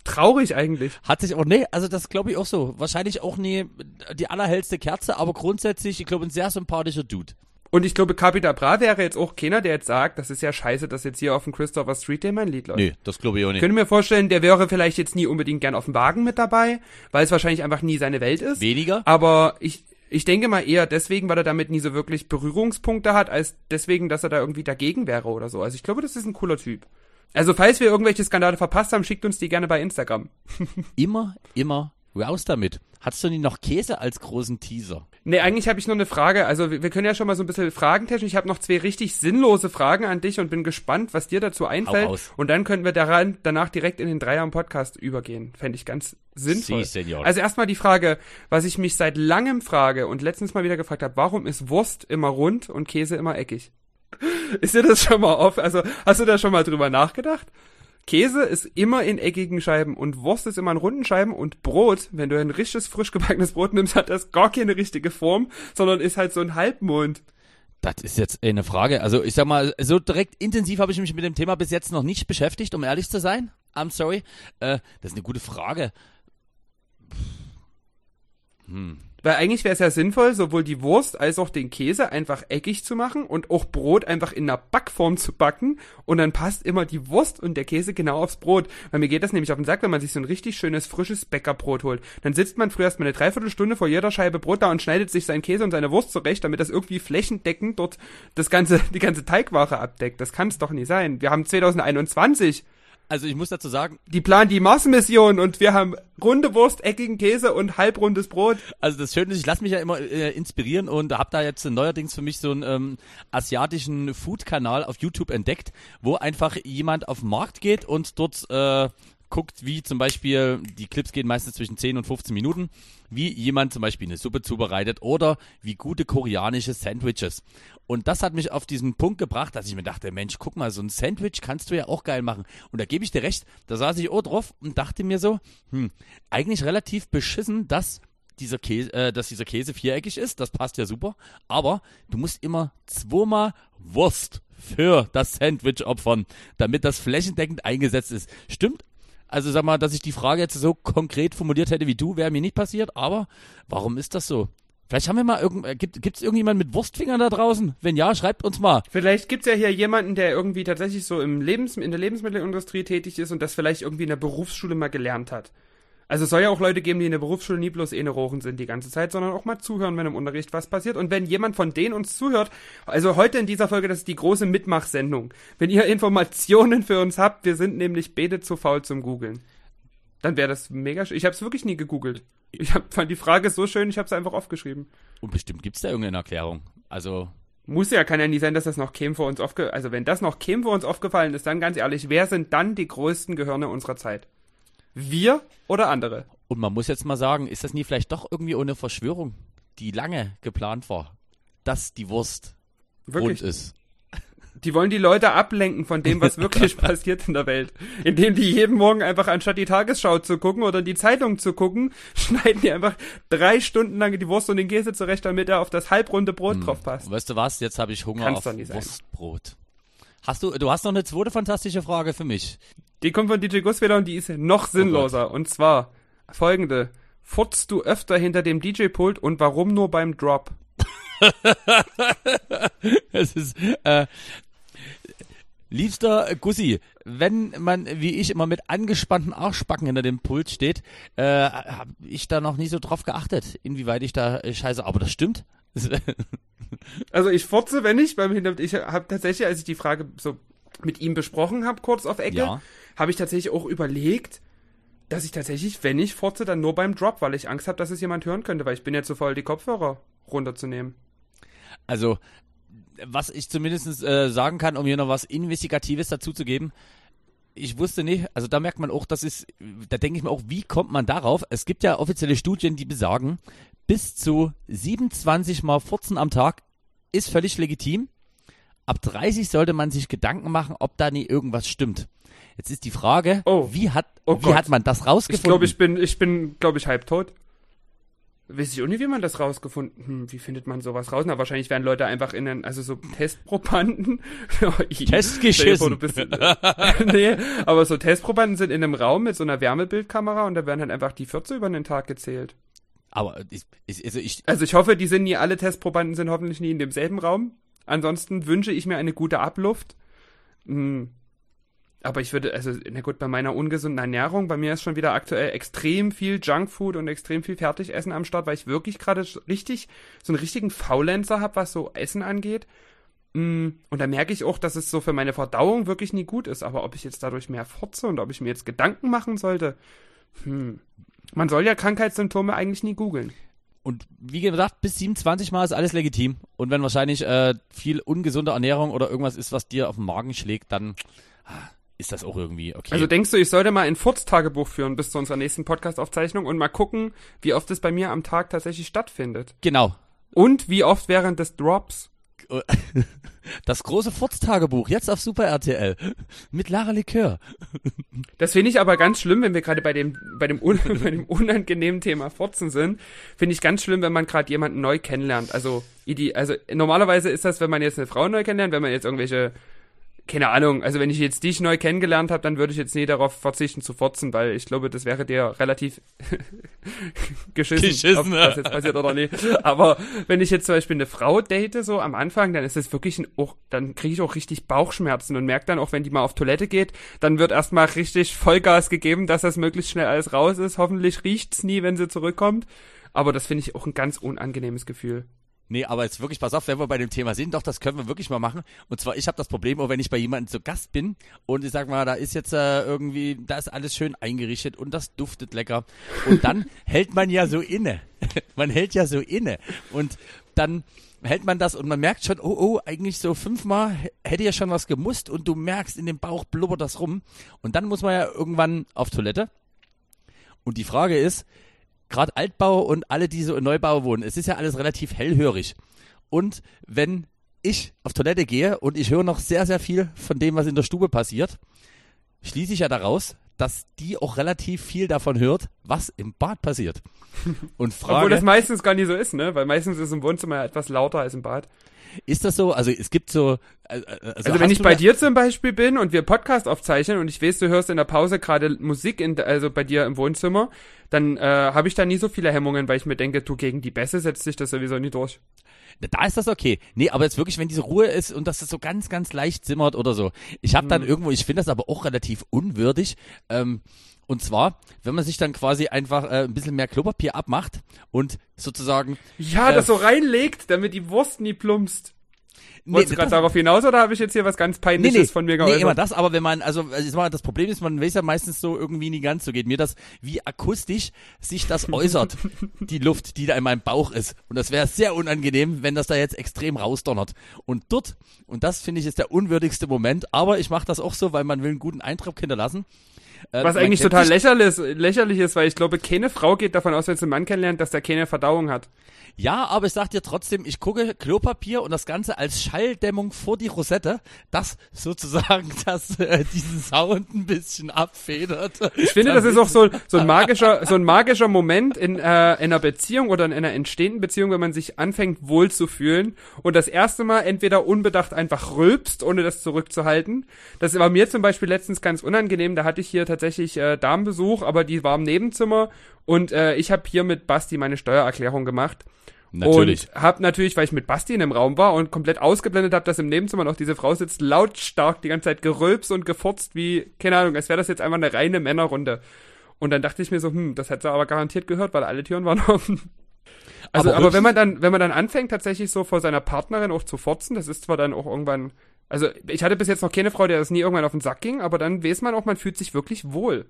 Traurig eigentlich. Hat sich auch, nee, also das glaube ich auch so. Wahrscheinlich auch nie die allerhellste Kerze, aber grundsätzlich, ich glaube, ein sehr sympathischer Dude. Und ich glaube, Capital Bra wäre jetzt auch keiner, der jetzt sagt, das ist ja scheiße, dass jetzt hier auf dem Christopher Street Day mein Lied läuft. Nee, das glaube ich auch Ich nicht. könnte mir vorstellen, der wäre vielleicht jetzt nie unbedingt gern auf dem Wagen mit dabei, weil es wahrscheinlich einfach nie seine Welt ist. Weniger? Aber ich, ich denke mal eher deswegen, weil er damit nie so wirklich Berührungspunkte hat, als deswegen, dass er da irgendwie dagegen wäre oder so. Also ich glaube, das ist ein cooler Typ. Also falls wir irgendwelche Skandale verpasst haben, schickt uns die gerne bei Instagram. Immer, immer raus damit. Hattest du nie noch Käse als großen Teaser? Nee, eigentlich habe ich nur eine Frage. Also wir, wir können ja schon mal so ein bisschen fragentechnisch. Ich habe noch zwei richtig sinnlose Fragen an dich und bin gespannt, was dir dazu einfällt. Und dann können wir daran, danach direkt in den Dreier im Podcast übergehen. Fände ich ganz sinnvoll. Si, Senor. Also erstmal die Frage, was ich mich seit langem frage und letztens mal wieder gefragt habe, warum ist Wurst immer rund und Käse immer eckig? Ist dir das schon mal auf? Also hast du da schon mal drüber nachgedacht? Käse ist immer in eckigen Scheiben und Wurst ist immer in runden Scheiben und Brot, wenn du ein richtiges frisch gebackenes Brot nimmst, hat das gar keine richtige Form, sondern ist halt so ein Halbmond. Das ist jetzt eine Frage. Also ich sag mal, so direkt intensiv habe ich mich mit dem Thema bis jetzt noch nicht beschäftigt, um ehrlich zu sein. I'm sorry. Äh, das ist eine gute Frage. Weil eigentlich wäre es ja sinnvoll, sowohl die Wurst als auch den Käse einfach eckig zu machen und auch Brot einfach in einer Backform zu backen und dann passt immer die Wurst und der Käse genau aufs Brot. Weil mir geht das nämlich auf den Sack, wenn man sich so ein richtig schönes, frisches Bäckerbrot holt. Dann sitzt man früher erstmal eine Dreiviertelstunde vor jeder Scheibe Brot da und schneidet sich seinen Käse und seine Wurst zurecht, damit das irgendwie flächendeckend dort das ganze, die ganze Teigware abdeckt. Das kann es doch nie sein. Wir haben 2021. Also ich muss dazu sagen, Die planen die Mars-Mission und wir haben runde Wurst, eckigen Käse und halbrundes Brot. also das Schöne ist, ich lasse mich ja immer äh, inspirieren und habe da jetzt neuerdings für mich so einen ähm, asiatischen Food-Kanal auf YouTube entdeckt, wo einfach jemand auf den Markt geht und dort äh, guckt, wie zum Beispiel, die Clips gehen meistens zwischen 10 und 15 Minuten, wie jemand zum Beispiel eine Suppe zubereitet oder wie gute koreanische Sandwiches. Und das hat mich auf diesen Punkt gebracht, dass ich mir dachte, Mensch, guck mal, so ein Sandwich kannst du ja auch geil machen. Und da gebe ich dir recht, da saß ich auch drauf und dachte mir so, hm, eigentlich relativ beschissen, dass dieser Käse, äh, dass dieser Käse viereckig ist, das passt ja super, aber du musst immer zweimal Wurst für das Sandwich opfern, damit das flächendeckend eingesetzt ist. Stimmt? Also sag mal, dass ich die Frage jetzt so konkret formuliert hätte wie du, wäre mir nicht passiert, aber warum ist das so? Vielleicht haben wir mal irgend, äh, gibt gibt's irgendjemand mit Wurstfingern da draußen? Wenn ja, schreibt uns mal. Vielleicht gibt's ja hier jemanden, der irgendwie tatsächlich so im Lebens in der Lebensmittelindustrie tätig ist und das vielleicht irgendwie in der Berufsschule mal gelernt hat. Also es soll ja auch Leute geben, die in der Berufsschule nie bloß eh rochen sind die ganze Zeit, sondern auch mal zuhören, wenn im Unterricht was passiert. Und wenn jemand von denen uns zuhört, also heute in dieser Folge, das ist die große Mitmachsendung. Wenn ihr Informationen für uns habt, wir sind nämlich beide zu faul zum Googeln. Dann wäre das mega schön. Ich habe es wirklich nie gegoogelt. Ich hab, fand die Frage so schön, ich habe es einfach aufgeschrieben. Und bestimmt gibt's da irgendeine Erklärung. Also, Muss ja, kann ja nie sein, dass das noch käme vor uns aufge... Also wenn das noch käme vor uns aufgefallen ist, dann ganz ehrlich, wer sind dann die größten Gehirne unserer Zeit? Wir oder andere? und man muss jetzt mal sagen, ist das nie vielleicht doch irgendwie ohne Verschwörung, die lange geplant war, dass die Wurst Wirklich. rund ist? Die wollen die Leute ablenken von dem, was wirklich passiert in der Welt. Indem die jeden Morgen einfach anstatt die Tagesschau zu gucken oder die Zeitung zu gucken, schneiden die einfach drei Stunden lang die Wurst und den Käse zurecht, damit er auf das halbrunde Brot drauf passt. Weißt du was? Jetzt habe ich Hunger Kann's auf. Wurstbrot. Hast du, du hast noch eine zweite fantastische Frage für mich. Die kommt von DJ Gussweder und die ist noch sinnloser. und zwar folgende. Furzt du öfter hinter dem DJ-Pult und warum nur beim Drop? Es ist, äh, liebster Gussi, wenn man, wie ich, immer mit angespannten Arschbacken hinter dem Pult steht, äh, habe ich da noch nie so drauf geachtet, inwieweit ich da äh, scheiße, aber das stimmt. Also ich furze, wenn ich beim Hinter ich habe tatsächlich, als ich die Frage so mit ihm besprochen habe, kurz auf Ecke, Ja. habe ich tatsächlich auch überlegt, dass ich tatsächlich, wenn ich furze, dann nur beim Drop, weil ich Angst habe, dass es jemand hören könnte, weil ich bin ja zu voll, die Kopfhörer runterzunehmen. Also, was ich zumindest äh, sagen kann, um hier noch was Investigatives dazu zu geben, ich wusste nicht, also da merkt man auch, das ist, da denke ich mir auch, wie kommt man darauf? Es gibt ja offizielle Studien, die besagen, bis zu 27 Mal Furzen am Tag ist völlig legitim. ab 30 sollte man sich Gedanken machen, ob da nie irgendwas stimmt. Jetzt ist die Frage, Oh. wie hat Oh wie Gott. hat man das Ich rausgefunden? glaube, ich bin, ich bin, glaube ich, halbtot. Weiß ich auch nicht, wie man das rausgefunden. Hm, wie findet man sowas raus? Na, wahrscheinlich werden Leute einfach in einen, also so Testprobanden. I, Testgeschissen. nee, aber so Testprobanden sind in einem Raum mit so einer Wärmebildkamera und da werden halt einfach die 14 über den Tag gezählt. Aber ich, ich, also ich, Also ich hoffe, die sind nie, alle Testprobanden sind hoffentlich nie in demselben Raum. Ansonsten wünsche ich mir eine gute Abluft. Hm. Aber ich würde, also, na gut, bei meiner ungesunden Ernährung, bei mir ist schon wieder aktuell extrem viel Junkfood und extrem viel Fertigessen am Start, weil ich wirklich gerade richtig, so einen richtigen Faulenzer habe, was so Essen angeht. Mm, Und da merke ich auch, dass es so für meine Verdauung wirklich nie gut ist. Aber ob ich jetzt dadurch mehr furze und ob ich mir jetzt Gedanken machen sollte, hm. Man soll ja Krankheitssymptome eigentlich nie googeln. und wie gesagt, bis 27 Mal ist alles legitim. Und wenn wahrscheinlich äh, viel ungesunde Ernährung oder irgendwas ist, was dir auf den Magen schlägt, dann ah, ist das auch irgendwie okay. Also denkst du, ich sollte mal ein Furz-Tagebuch führen bis zu unserer nächsten Podcast-Aufzeichnung und mal gucken, wie oft es bei mir am Tag tatsächlich stattfindet? genau. Und wie oft während des Drops? Das große Furztagebuch, jetzt auf Super RTL. Mit Lara Likör. Das finde ich aber ganz schlimm, wenn wir gerade bei dem, bei, dem un bei dem unangenehmen Thema Furzen sind. Finde ich ganz schlimm, wenn man gerade jemanden neu kennenlernt. Also, also normalerweise ist das, wenn man jetzt eine Frau neu kennenlernt, wenn man jetzt irgendwelche keine Ahnung, also wenn ich jetzt dich neu kennengelernt habe, dann würde ich jetzt nie darauf verzichten zu furzen, weil ich glaube, das wäre dir relativ geschissen, Geschissen, ob das jetzt passiert oder nicht. Aber wenn ich jetzt zum Beispiel eine Frau date, so am Anfang, dann ist es wirklich ein, auch, dann kriege ich auch richtig Bauchschmerzen und merke dann auch, wenn die mal auf Toilette geht, dann wird erstmal richtig Vollgas gegeben, dass das möglichst schnell alles raus ist. Hoffentlich riecht's nie, wenn sie zurückkommt. Aber das finde ich auch ein ganz unangenehmes Gefühl. Nee, aber jetzt wirklich, pass auf, wenn wir bei dem Thema sind, doch, das können wir wirklich mal machen. Und zwar, ich habe das Problem, auch wenn ich bei jemandem zu Gast bin und ich sag mal, da ist jetzt äh, irgendwie, da ist alles schön eingerichtet und das duftet lecker. Und dann hält man ja so inne. man hält ja so inne. Und dann hält man das und man merkt schon, oh, oh, eigentlich so fünfmal hätte ja schon was gemusst und du merkst, in dem Bauch blubbert das rum. Und dann muss man ja irgendwann auf Toilette. Und die Frage ist, gerade Altbau und alle, die so in Neubau wohnen, es ist ja alles relativ hellhörig. Und wenn ich auf Toilette gehe und ich höre noch sehr, sehr viel von dem, was in der Stube passiert, schließe ich ja daraus, dass die auch relativ viel davon hört, was im Bad passiert. Und Obwohl das frage, meistens gar nicht so ist, ne? Weil meistens ist im Wohnzimmer ja etwas lauter als im Bad. Ist das so? Also es gibt so... äh, äh, Also, Also, wenn ich bei dir zum Beispiel bin und wir Podcast aufzeichnen und ich weiß, du hörst in der Pause gerade Musik, in, also bei dir im Wohnzimmer, dann äh, habe ich da nie so viele Hemmungen, weil ich mir denke, du gegen die Bässe setzt sich das sowieso nie durch. Da ist das okay. Nee, aber jetzt wirklich, wenn diese Ruhe ist und dass das so ganz, ganz leicht zimmert oder so. Ich habe Mhm. dann irgendwo, ich finde das aber auch relativ unwürdig. Ähm, und zwar, wenn man sich dann quasi einfach äh, ein bisschen mehr Klopapier abmacht und sozusagen. Ja, Äh, das so reinlegt, damit die Wurst nie plumpst. Wolltest du gerade darauf hinaus oder habe ich jetzt hier was ganz Nee, Peinliches nee, von mir nee, geäußert? immer das, aber wenn man, also, also ich sag mal, das Problem ist, man weiß ja meistens so irgendwie nie ganz, so geht mir das, wie akustisch sich das äußert, die Luft, die da in meinem Bauch ist. Und das wäre sehr unangenehm, wenn das da jetzt extrem rausdonnert. Und dort, und das finde ich ist der unwürdigste Moment, aber ich mache das auch so, weil man will einen guten Eindruck hinterlassen. Äh, was eigentlich total lächerlich, lächerlich ist, weil ich glaube, keine Frau geht davon aus, wenn sie einen Mann kennenlernt, dass der keine Verdauung hat. Ja, aber ich sag dir trotzdem, ich gucke Klopapier und das Ganze als Schalldämmung vor die Rosette, das sozusagen das äh, diesen Sound ein bisschen abfedert. Ich finde, das ist auch so, so ein magischer, so ein magischer Moment in, äh, in einer Beziehung oder in einer entstehenden Beziehung, wenn man sich anfängt wohl zu fühlen und das erste Mal entweder unbedacht einfach rülpst, ohne das zurückzuhalten. Das war mir zum Beispiel letztens ganz unangenehm. Da hatte ich hier tatsächlich äh, Damenbesuch, aber die war im Nebenzimmer und äh, ich habe hier mit Basti meine Steuererklärung gemacht. Natürlich. Und hab natürlich, weil ich mit Basti in dem Raum war und komplett ausgeblendet habe, dass im Nebenzimmer noch diese Frau sitzt, lautstark die ganze Zeit gerülpst und gefurzt wie, keine Ahnung, als wäre das jetzt einfach eine reine Männerrunde. Und dann dachte ich mir so, hm, das hat sie aber garantiert gehört, weil alle Türen waren offen. Also, Aber aber, wenn man dann, wenn man dann anfängt, tatsächlich so vor seiner Partnerin auch zu furzen, das ist zwar dann auch irgendwann, also ich hatte bis jetzt noch keine Frau, der das nie irgendwann auf den Sack ging, aber dann weiß man auch, man fühlt sich wirklich wohl.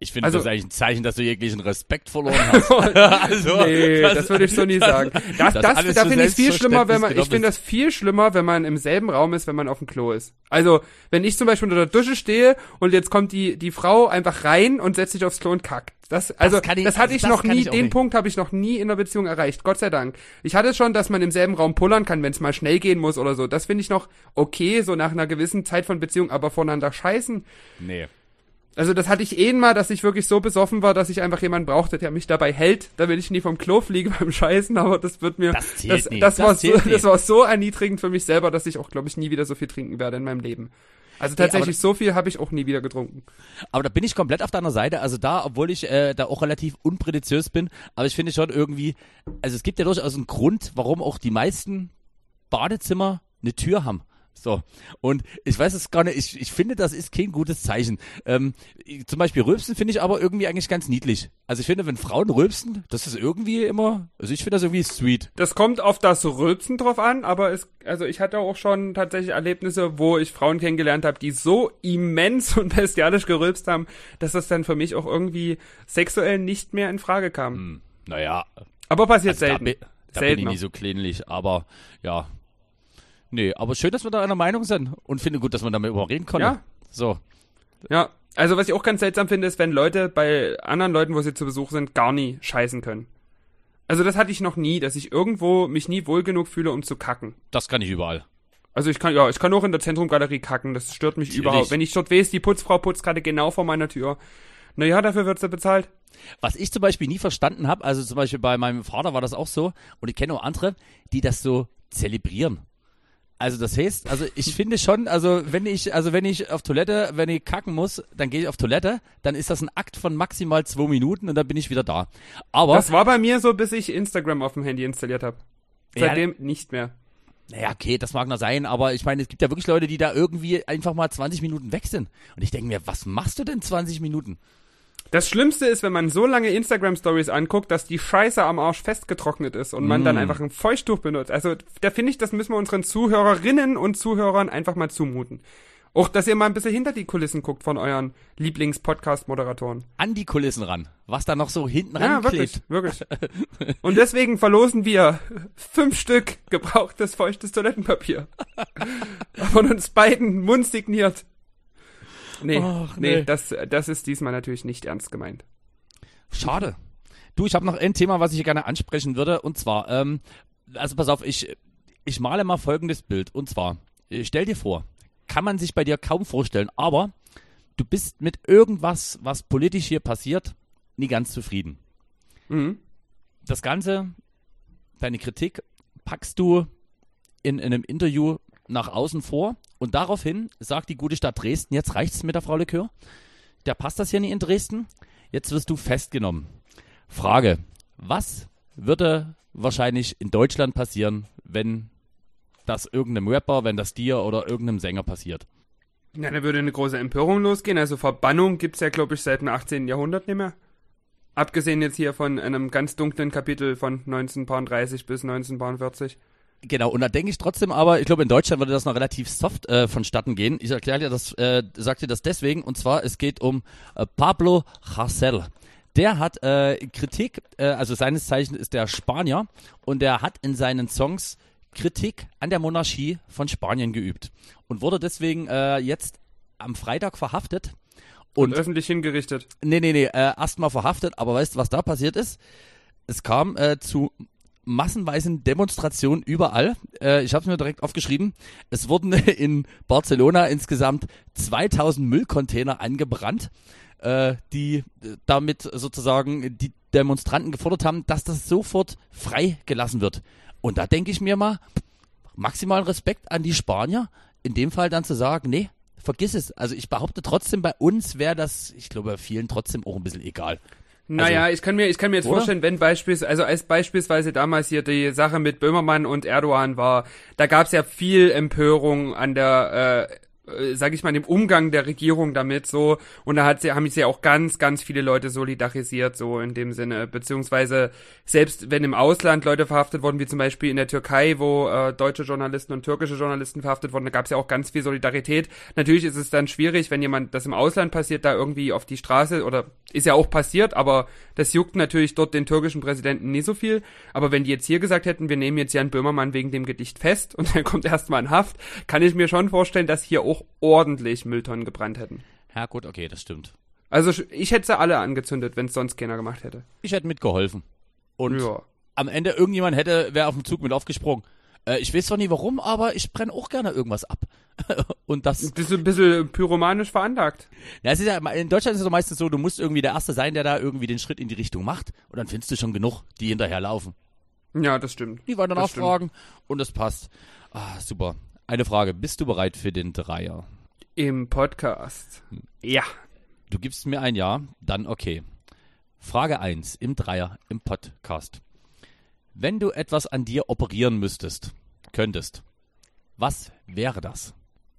Ich finde Also- das eigentlich ein Zeichen, dass du jeglichen Respekt verloren hast. also, Nee, das, würde ich so nie sagen. Das, das das, da finde ich viel schlimmer, wenn man, ich finde das viel schlimmer, wenn man im selben Raum ist, wenn man auf dem Klo ist. Also, wenn ich zum Beispiel unter der Dusche stehe und jetzt kommt die, die Frau einfach rein und setzt sich aufs Klo und kackt. Das, also, das, ich- hatte also ich das noch nie, ich den nicht. Punkt habe ich noch nie in der Beziehung erreicht. Gott sei Dank. Ich hatte schon, dass man im selben Raum pullern kann, wenn es mal schnell gehen muss oder so. Das finde ich noch okay, so nach einer gewissen Zeit von Beziehung, aber voneinander scheißen. Nee. Also das hatte ich eh mal, dass ich wirklich so besoffen war, dass ich einfach jemanden brauchte, der mich dabei hält, damit ich nie vom Klo fliege beim Scheißen, aber das wird mir, Das zählt das, nicht, das, das war so, nicht. das war so erniedrigend für mich selber, dass ich auch, glaube ich, nie wieder so viel trinken werde in meinem Leben. Also tatsächlich, so viel habe ich auch nie wieder getrunken. Aber da bin ich komplett auf deiner Seite. Also da, obwohl ich äh, da auch relativ unprätentiös bin, aber ich finde schon irgendwie, also es gibt ja durchaus einen Grund, warum auch die meisten Badezimmer eine Tür haben. So. Und ich weiß es gar nicht, ich, ich finde, das ist kein gutes Zeichen. Ähm, zum Beispiel Rülpsen finde ich aber irgendwie eigentlich ganz niedlich. Also ich finde, wenn Frauen rülpsen, das ist irgendwie immer, also ich finde das irgendwie sweet. Das kommt auf das Rülpsen drauf an, aber es, also ich hatte auch schon tatsächlich Erlebnisse, wo ich Frauen kennengelernt habe, die so immens und bestialisch gerülpst haben, dass das dann für mich auch irgendwie sexuell nicht mehr in Frage kam. Hm, naja, Aber passiert also da, selten. bin, da bin ich nie so kleinlich, aber ja. Nee, aber schön, dass wir da einer Meinung sind und finde gut, dass man damit überreden konnte. Ja. So. Ja, also was ich auch ganz seltsam finde, ist, wenn Leute bei anderen Leuten, wo sie zu Besuch sind, gar nie scheißen können. Also das hatte ich noch nie, dass ich irgendwo mich nie wohl genug fühle, um zu kacken. Das kann ich überall. Also ich kann, ja, ich kann auch in der Zentrumgalerie kacken, das stört mich Natürlich. überhaupt. Wenn ich dort weiß, die Putzfrau putzt gerade genau vor meiner Tür. Naja, dafür wird sie bezahlt. Was ich zum Beispiel nie verstanden habe, also zum Beispiel bei meinem Vater war das auch so, und ich kenne auch andere, die das so zelebrieren. Also das heißt, also ich finde schon, also wenn ich, also wenn ich auf Toilette, wenn ich kacken muss, dann gehe ich auf Toilette, dann ist das ein Akt von maximal zwei Minuten und dann bin ich wieder da. Aber, Das war bei mir so, bis ich Instagram auf dem Handy installiert habe. Ja. Seitdem nicht mehr. naja, okay, das mag noch sein, aber ich meine, es gibt ja wirklich Leute, die da irgendwie einfach mal 20 Minuten weg sind. Und ich denke mir, was machst du denn 20 Minuten? Das Schlimmste ist, wenn man so lange Instagram-Stories anguckt, dass die Scheiße am Arsch festgetrocknet ist und man dann Mm. einfach ein Feuchttuch benutzt. Also da finde ich, das müssen wir unseren Zuhörerinnen und Zuhörern einfach mal zumuten. Auch, dass ihr mal ein bisschen hinter die Kulissen guckt von euren Lieblings-Podcast-Moderatoren. An die Kulissen ran. Was da noch so hinten Ja, ran wirklich, klebt. wirklich. Und deswegen verlosen wir fünf Stück gebrauchtes feuchtes Toilettenpapier. Von uns beiden mundsigniert. Nee, Ach, nee, nee. das, das ist diesmal natürlich nicht ernst gemeint. Schade. Du, ich habe noch ein Thema, was ich gerne ansprechen würde. Und zwar, ähm, also pass auf, ich, ich male mal folgendes Bild. Und zwar, äh, stell dir vor, kann man sich bei dir kaum vorstellen, aber du bist mit irgendwas, was politisch hier passiert, nie ganz zufrieden. Mhm. Das Ganze, deine Kritik, packst du in, in einem Interview nach außen vor und daraufhin sagt die gute Stadt Dresden, jetzt reicht's mit der Frau Likör. Der passt das hier nicht in Dresden. Jetzt wirst du festgenommen. Frage, was würde wahrscheinlich in Deutschland passieren, wenn das irgendeinem Rapper, wenn das dir oder irgendeinem Sänger passiert? Ja, da würde eine große Empörung losgehen. Also Verbannung gibt's ja, glaube ich, seit dem 18. Jahrhundert nicht mehr. Abgesehen jetzt hier von einem ganz dunklen Kapitel von 1930 bis 1940. Genau, und da denke ich trotzdem aber, ich glaube, in Deutschland würde das noch relativ soft äh, vonstatten gehen. Ich erkläre dir das, äh, sag dir das deswegen, und zwar, es geht um äh, Pablo Hasél. Der hat äh, Kritik, äh, also seines Zeichens ist der Spanier, und der hat in seinen Songs Kritik an der Monarchie von Spanien geübt und wurde deswegen äh, jetzt am Freitag verhaftet. Und, Und öffentlich hingerichtet. Nee, nee, nee, äh, erstmal verhaftet, aber weißt du, was da passiert ist? Es kam äh, zu massenweisen Demonstrationen überall. Äh, ich habe es mir direkt aufgeschrieben. Es wurden in Barcelona insgesamt 2000 Müllcontainer angebrannt, äh, die damit sozusagen die Demonstranten gefordert haben, dass das sofort freigelassen wird. Und da denke ich mir mal, maximalen Respekt an die Spanier, in dem Fall dann zu sagen, nee, vergiss es. Also ich behaupte trotzdem, bei uns wäre das, ich glaube, vielen trotzdem auch ein bisschen egal. Naja, ich kann mir, ich kann mir jetzt Also, Oder? vorstellen, wenn beispielsweise, also als beispielsweise damals hier die Sache mit Böhmermann und Erdogan war, da gab's ja viel Empörung an der, äh, äh, sag ich mal, dem Umgang der Regierung damit so. Und da hat sie, haben sich ja auch ganz, ganz viele Leute solidarisiert, so in dem Sinne. Beziehungsweise selbst wenn im Ausland Leute verhaftet wurden, wie zum Beispiel in der Türkei, wo äh, deutsche Journalisten und türkische Journalisten verhaftet wurden, da gab es ja auch ganz viel Solidarität. Natürlich ist es dann schwierig, wenn jemand das im Ausland passiert, da irgendwie auf die Straße oder ist ja auch passiert, aber das juckt natürlich dort den türkischen Präsidenten nie so viel. Aber wenn die jetzt hier gesagt hätten, wir nehmen jetzt Jan Böhmermann wegen dem Gedicht fest und er kommt erstmal in Haft, kann ich mir schon vorstellen, dass hier auch ordentlich Mülltonnen gebrannt hätten. Ja gut, okay, das stimmt. Also ich hätte sie alle angezündet, wenn es sonst keiner gemacht hätte. Ich hätte mitgeholfen. Und ja. am Ende irgendjemand hätte, wäre auf dem Zug mit aufgesprungen. Äh, ich weiß zwar nie warum, aber ich brenne auch gerne irgendwas ab. und das. Das ist ein bisschen pyromanisch veranlagt. Ja, es ist ja, in Deutschland ist es meistens so, du musst irgendwie der Erste sein, der da irgendwie den Schritt in die Richtung macht. Und dann findest du schon genug, die hinterherlaufen. Ja, das stimmt. Die wollen dann stimmt. und das passt. Ah, super. Eine Frage. Bist du bereit für den Dreier? Im Podcast. Ja. Du gibst mir ein Ja, dann okay. Frage 1 im Dreier im Podcast. Wenn du etwas an dir operieren müsstest, könntest, was wäre das?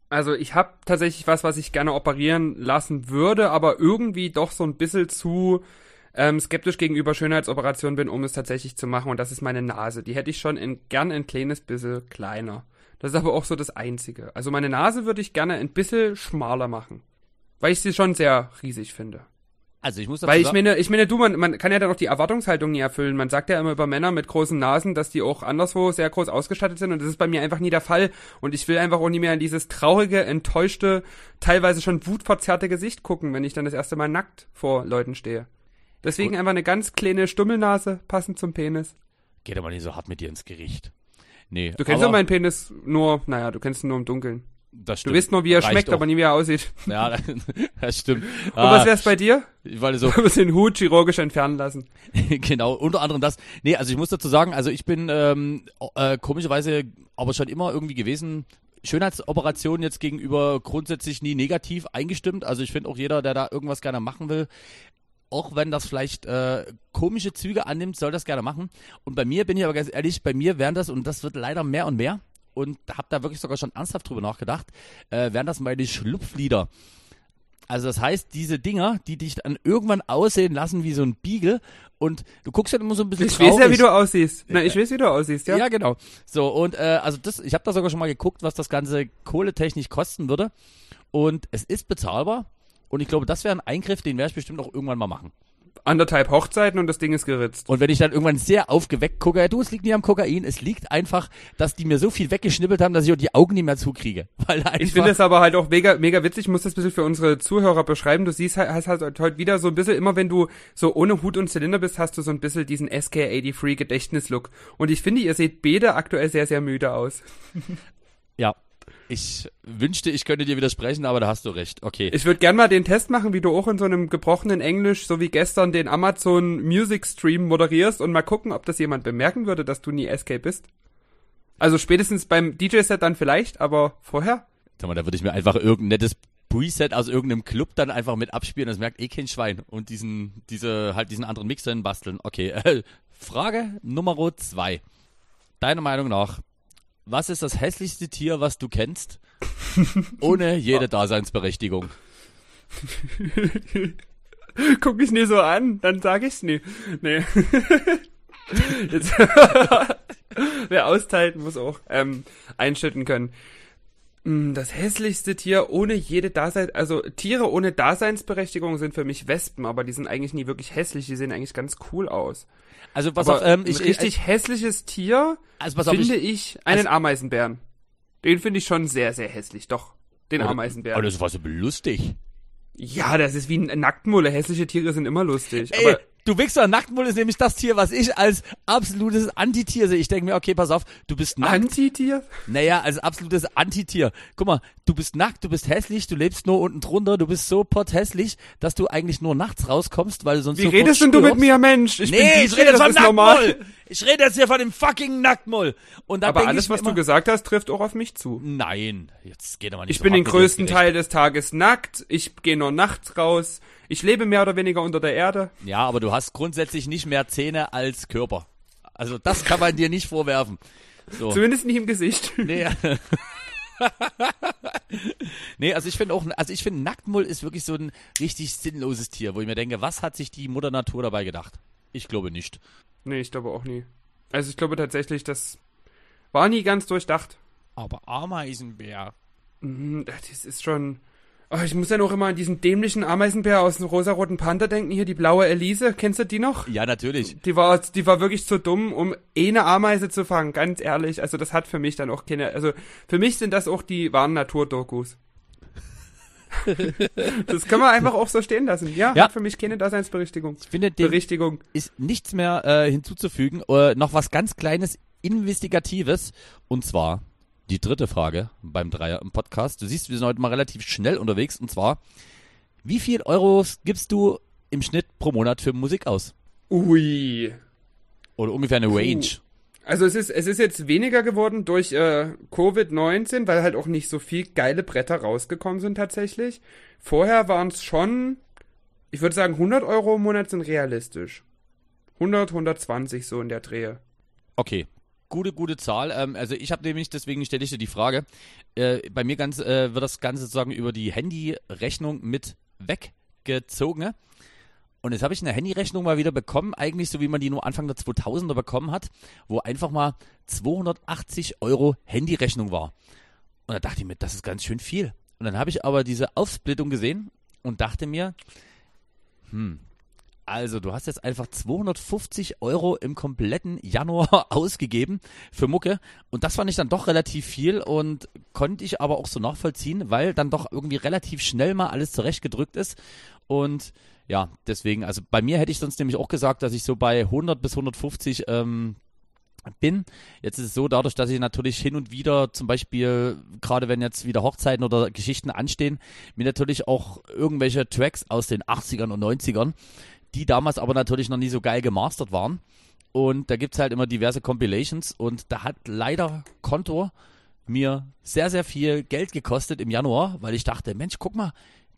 Also ich habe tatsächlich was, was ich gerne operieren lassen würde, aber irgendwie doch so ein bisschen zu ähm, skeptisch gegenüber Schönheitsoperationen bin, um es tatsächlich zu machen. Und das ist meine Nase. Die hätte ich schon in, gern ein kleines bisschen kleiner. Das ist aber auch so das Einzige. Also meine Nase würde ich gerne ein bisschen schmaler machen. Weil ich sie schon sehr riesig finde. Also ich muss Weil ich meine, ich meine, du, man, man kann ja dann auch die Erwartungshaltung nie erfüllen. Man sagt ja immer über Männer mit großen Nasen, dass die auch anderswo sehr groß ausgestattet sind und das ist bei mir einfach nie der Fall. Und ich will einfach auch nie mehr in dieses traurige, enttäuschte, teilweise schon wutverzerrte Gesicht gucken, wenn ich dann das erste Mal nackt vor Leuten stehe. Deswegen Gut. einfach eine ganz kleine Stummelnase, passend zum Penis. Geht aber nicht so hart mit dir ins Gericht. Nee. Du kennst ja meinen Penis nur, naja, du kennst ihn nur im Dunkeln. Das stimmt. Du weißt nur, wie er Reicht schmeckt, auch. aber nie wie er aussieht. Ja, das stimmt. Und ah, was wär's bei dir? Weil so. Du musst den Hut chirurgisch entfernen lassen. genau, unter anderem das. Nee, also ich muss dazu sagen, also ich bin ähm, äh, komischerweise aber schon immer irgendwie gewesen, Schönheitsoperationen jetzt gegenüber grundsätzlich nie negativ eingestimmt. Also ich finde auch jeder, der da irgendwas gerne machen will, auch wenn das vielleicht äh, komische Züge annimmt, soll das gerne machen. Und bei mir bin ich aber ganz ehrlich, bei mir wären das, und das wird leider mehr und mehr, und habe da wirklich sogar schon ernsthaft drüber nachgedacht, äh, wären das meine Schlupflieder. Also das heißt, diese Dinger, die dich dann irgendwann aussehen lassen wie so ein Beagle und du guckst ja immer so ein bisschen Ich traurig. weiß ja, wie du aussiehst. Na, ich weiß, wie du aussiehst, ja. Ja, genau. So, und äh, also das, ich habe da sogar schon mal geguckt, was das Ganze kohletechnisch kosten würde. Und es ist bezahlbar. Und ich glaube, das wäre ein Eingriff, den werde ich bestimmt auch irgendwann mal machen. Anderthalb Hochzeiten und das Ding ist geritzt. Und wenn ich dann irgendwann sehr aufgeweckt gucke, ja, du, es liegt nicht am Kokain, es liegt einfach, dass die mir so viel weggeschnippelt haben, dass ich auch die Augen nicht mehr zukriege. Weil ich finde es aber halt auch mega, mega witzig, ich muss das ein bisschen für unsere Zuhörer beschreiben. Du siehst halt, hast halt heute wieder so ein bisschen, immer wenn du so ohne Hut und Zylinder bist, hast du so ein bisschen diesen SK83 Gedächtnislook. Und ich finde, ihr seht beide aktuell sehr, sehr müde aus. Ja, ich wünschte, ich könnte dir widersprechen, aber da hast du recht. Okay. Ich würde gern mal den Test machen, wie du auch in so einem gebrochenen Englisch, so wie gestern, den Amazon Music Stream moderierst und mal gucken, ob das jemand bemerken würde, dass du nie SK bist. Also spätestens beim DJ-Set dann vielleicht, aber vorher? Sag mal, da würde ich mir einfach irgendein nettes Preset aus irgendeinem Club dann einfach mit abspielen, das merkt eh kein Schwein. Und diesen, diese, halt diesen anderen Mixer basteln. Okay, äh, Frage Nummer zwei. Deiner Meinung nach, was ist das hässlichste Tier, was du kennst? Ohne jede Daseinsberechtigung. Guck ich nie so an, dann sag ich's nie. Nee. Jetzt, wer austeilt, muss auch ähm, einschütten können. Hm, das hässlichste Tier ohne jede Daseins, also Tiere ohne Daseinsberechtigung sind für mich Wespen, aber die sind eigentlich nie wirklich hässlich, die sehen eigentlich ganz cool aus. Also Aber auf, ähm, ich, ein richtig ich, hässliches Tier also pass auf, finde ich, ich einen also, Ameisenbären. Den finde ich schon sehr, sehr hässlich, doch. Den oder, Ameisenbären. Aber das war so lustig. Ja, das ist wie ein Nacktmulle. Hässliche Tiere sind immer lustig. Ey, aber du Wichser, Nacktmull ist nämlich das Tier, was ich als absolutes Antitier sehe. Ich denke mir, okay, pass auf, du bist nackt. Antitier? Naja, als absolutes Antitier. Guck mal, du bist nackt, du bist hässlich, du lebst nur unten drunter, du bist so pothässlich, dass du eigentlich nur nachts rauskommst, weil du sonst Wie redest denn du mit mir, Mensch? Ich nee, bin ich rede jetzt von Nacktmull. Ich rede jetzt hier von dem fucking Nacktmull. Und da Aber alles, was du gesagt hast, trifft auch auf mich zu. Nein, jetzt geht aber nicht Ich so bin den größten Teil des Tages nackt, ich gehe nur nachts raus, ich lebe mehr oder weniger unter der Erde. Ja, aber du hast grundsätzlich nicht mehr Zähne als Körper. Also das kann man dir nicht vorwerfen. So. Zumindest nicht im Gesicht. Nee. nee, also ich finde auch, also ich finde Nacktmull ist wirklich so ein richtig sinnloses Tier, wo ich mir denke, was hat sich die Mutter Natur dabei gedacht? Ich glaube nicht. Nee, ich glaube auch nie. Also ich glaube tatsächlich, das war nie ganz durchdacht. Aber Ameisenbär. Mhm, das ist schon. Oh, ich muss ja noch immer an diesen dämlichen Ameisenbär aus dem rosaroten Panther denken. Hier die blaue Elise. Kennst du die noch? Ja, natürlich. Die war, die war wirklich zu dumm, um eh eine Ameise zu fangen. Ganz ehrlich. Also das hat für mich dann auch keine. Also für mich sind das auch die wahren Naturdokus. das können wir einfach auch so stehen lassen. Ja, Ja. hat für mich keine Daseinsberichtigung. Ich finde, dem Berichtigung. ist nichts mehr äh, hinzuzufügen. Äh, noch was ganz Kleines, Investigatives. Und zwar die dritte Frage beim Dreier im Podcast. Du siehst, wir sind heute mal relativ schnell unterwegs. Und zwar, wie viel Euros gibst du im Schnitt pro Monat für Musik aus? Ui. Oder ungefähr eine Range? Also es ist, es ist jetzt weniger geworden durch äh, Covid-19, weil halt auch nicht so viel geile Bretter rausgekommen sind tatsächlich. Vorher waren es schon, ich würde sagen, 100 Euro im Monat sind realistisch. 100, 120 so in der Drehe. Okay. Gute, gute Zahl. Ähm, also ich habe nämlich, deswegen stelle ich dir die Frage, äh, bei mir ganz, äh, wird das Ganze sozusagen über die Handyrechnung mit weggezogen. Und jetzt habe ich eine Handyrechnung mal wieder bekommen, eigentlich so wie man die nur Anfang der 2000er bekommen hat, wo einfach mal 280 Euro Handyrechnung war. Und da dachte ich mir, das ist ganz schön viel. Und dann habe ich aber diese Aufsplittung gesehen und dachte mir, hm, also du hast jetzt einfach 250 Euro im kompletten Januar ausgegeben für Mucke und das fand ich dann doch relativ viel und konnte ich aber auch so nachvollziehen, weil dann doch irgendwie relativ schnell mal alles zurechtgedrückt ist und ja, deswegen, also bei mir hätte ich sonst nämlich auch gesagt, dass ich so bei 100 bis 150 ähm, bin. Jetzt ist es so, dadurch, dass ich natürlich hin und wieder zum Beispiel, gerade wenn jetzt wieder Hochzeiten oder Geschichten anstehen, mir natürlich auch irgendwelche Tracks aus den 80ern und 90ern, die damals aber natürlich noch nie so geil gemastert waren. Und da gibt's halt immer diverse Compilations und da hat leider Konto mir sehr, sehr viel Geld gekostet im Januar, weil ich dachte, Mensch, guck mal,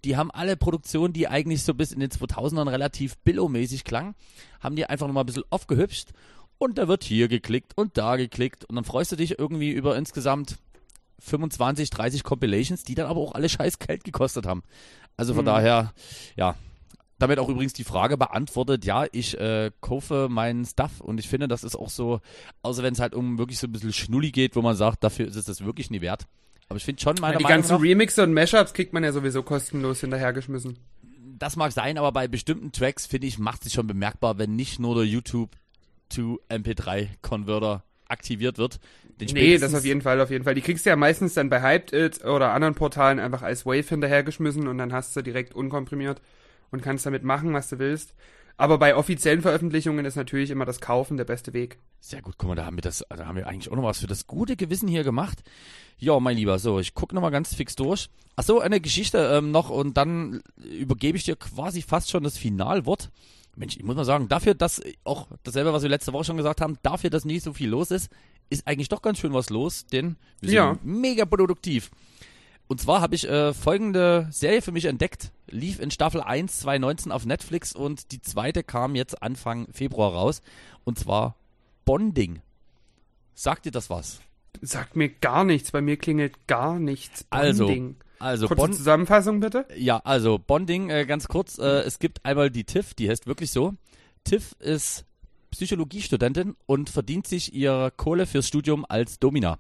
die haben alle Produktionen, die eigentlich so bis in den 2000ern relativ billow-mäßig klangen, haben die einfach nochmal ein bisschen aufgehübscht und da wird hier geklickt und da geklickt und dann freust du dich irgendwie über insgesamt 25, 30 Compilations, die dann aber auch alle scheiß Geld gekostet haben. Also von Mhm. daher, ja, damit auch übrigens die Frage beantwortet, ja, ich äh, kaufe meinen Stuff und ich finde, das ist auch so, außer wenn es halt um wirklich so ein bisschen Schnulli geht, wo man sagt, dafür ist es das wirklich nie wert. Aber ich finde schon meiner Ja, die Meinung ganzen nach, Remixe und Mashups kriegt man ja sowieso kostenlos hinterhergeschmissen. das mag sein, aber bei bestimmten Tracks, finde ich, macht sich schon bemerkbar, wenn nicht nur der YouTube to MP3 Converter aktiviert wird. Nee, das auf jeden Fall, auf jeden Fall. Die kriegst du ja meistens dann bei Hyped It oder anderen Portalen einfach als Wave hinterhergeschmissen und dann hast du direkt unkomprimiert und kannst damit machen, was du willst. Aber bei offiziellen Veröffentlichungen ist natürlich immer das Kaufen der beste Weg. Sehr gut, guck mal, da haben wir das, da haben wir eigentlich auch noch was für das gute Gewissen hier gemacht. Ja, mein Lieber, so, ich gucke nochmal ganz fix durch. Ach so, eine Geschichte ähm, noch und dann übergebe ich dir quasi fast schon das Finalwort. Mensch, ich muss mal sagen, dafür, dass auch dasselbe, was wir letzte Woche schon gesagt haben, dafür, dass nicht so viel los ist, ist eigentlich doch ganz schön was los, denn wir sind Ja. mega produktiv. Und zwar habe ich äh, folgende Serie für mich entdeckt. Lief in Staffel 1 2019 auf Netflix und die zweite kam jetzt Anfang Februar raus. Und zwar Bonding. Sagt dir das was? Sagt mir gar nichts, bei mir klingelt gar nichts. Also, Bonding. Also Kurze Bond, Zusammenfassung bitte. ja, also Bonding, äh, ganz kurz, äh, es gibt einmal die Tiff, die heißt wirklich so. Tiff ist Psychologiestudentin und verdient sich ihre Kohle fürs Studium als Domina.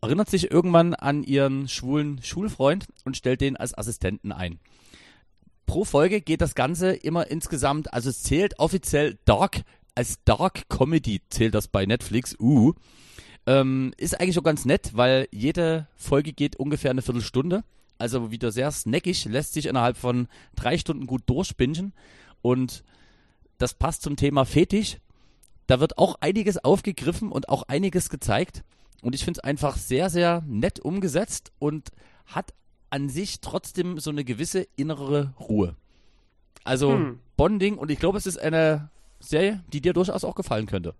Erinnert sich irgendwann an ihren schwulen Schulfreund und stellt den als Assistenten ein. Pro Folge geht das Ganze immer insgesamt, also es zählt offiziell Dark, als Dark Comedy zählt das bei Netflix, uh. Ähm, ist eigentlich auch ganz nett, weil jede Folge geht ungefähr eine Viertelstunde. Also wieder sehr snackig, lässt sich innerhalb von drei Stunden gut durchbingen. Und das passt zum Thema Fetisch. Da wird auch einiges aufgegriffen und auch einiges gezeigt. Und ich finde es einfach sehr, sehr nett umgesetzt und hat an sich trotzdem so eine gewisse innere Ruhe. Also Hm. Bonding und ich glaube, es ist eine Serie, die dir durchaus auch gefallen könnte.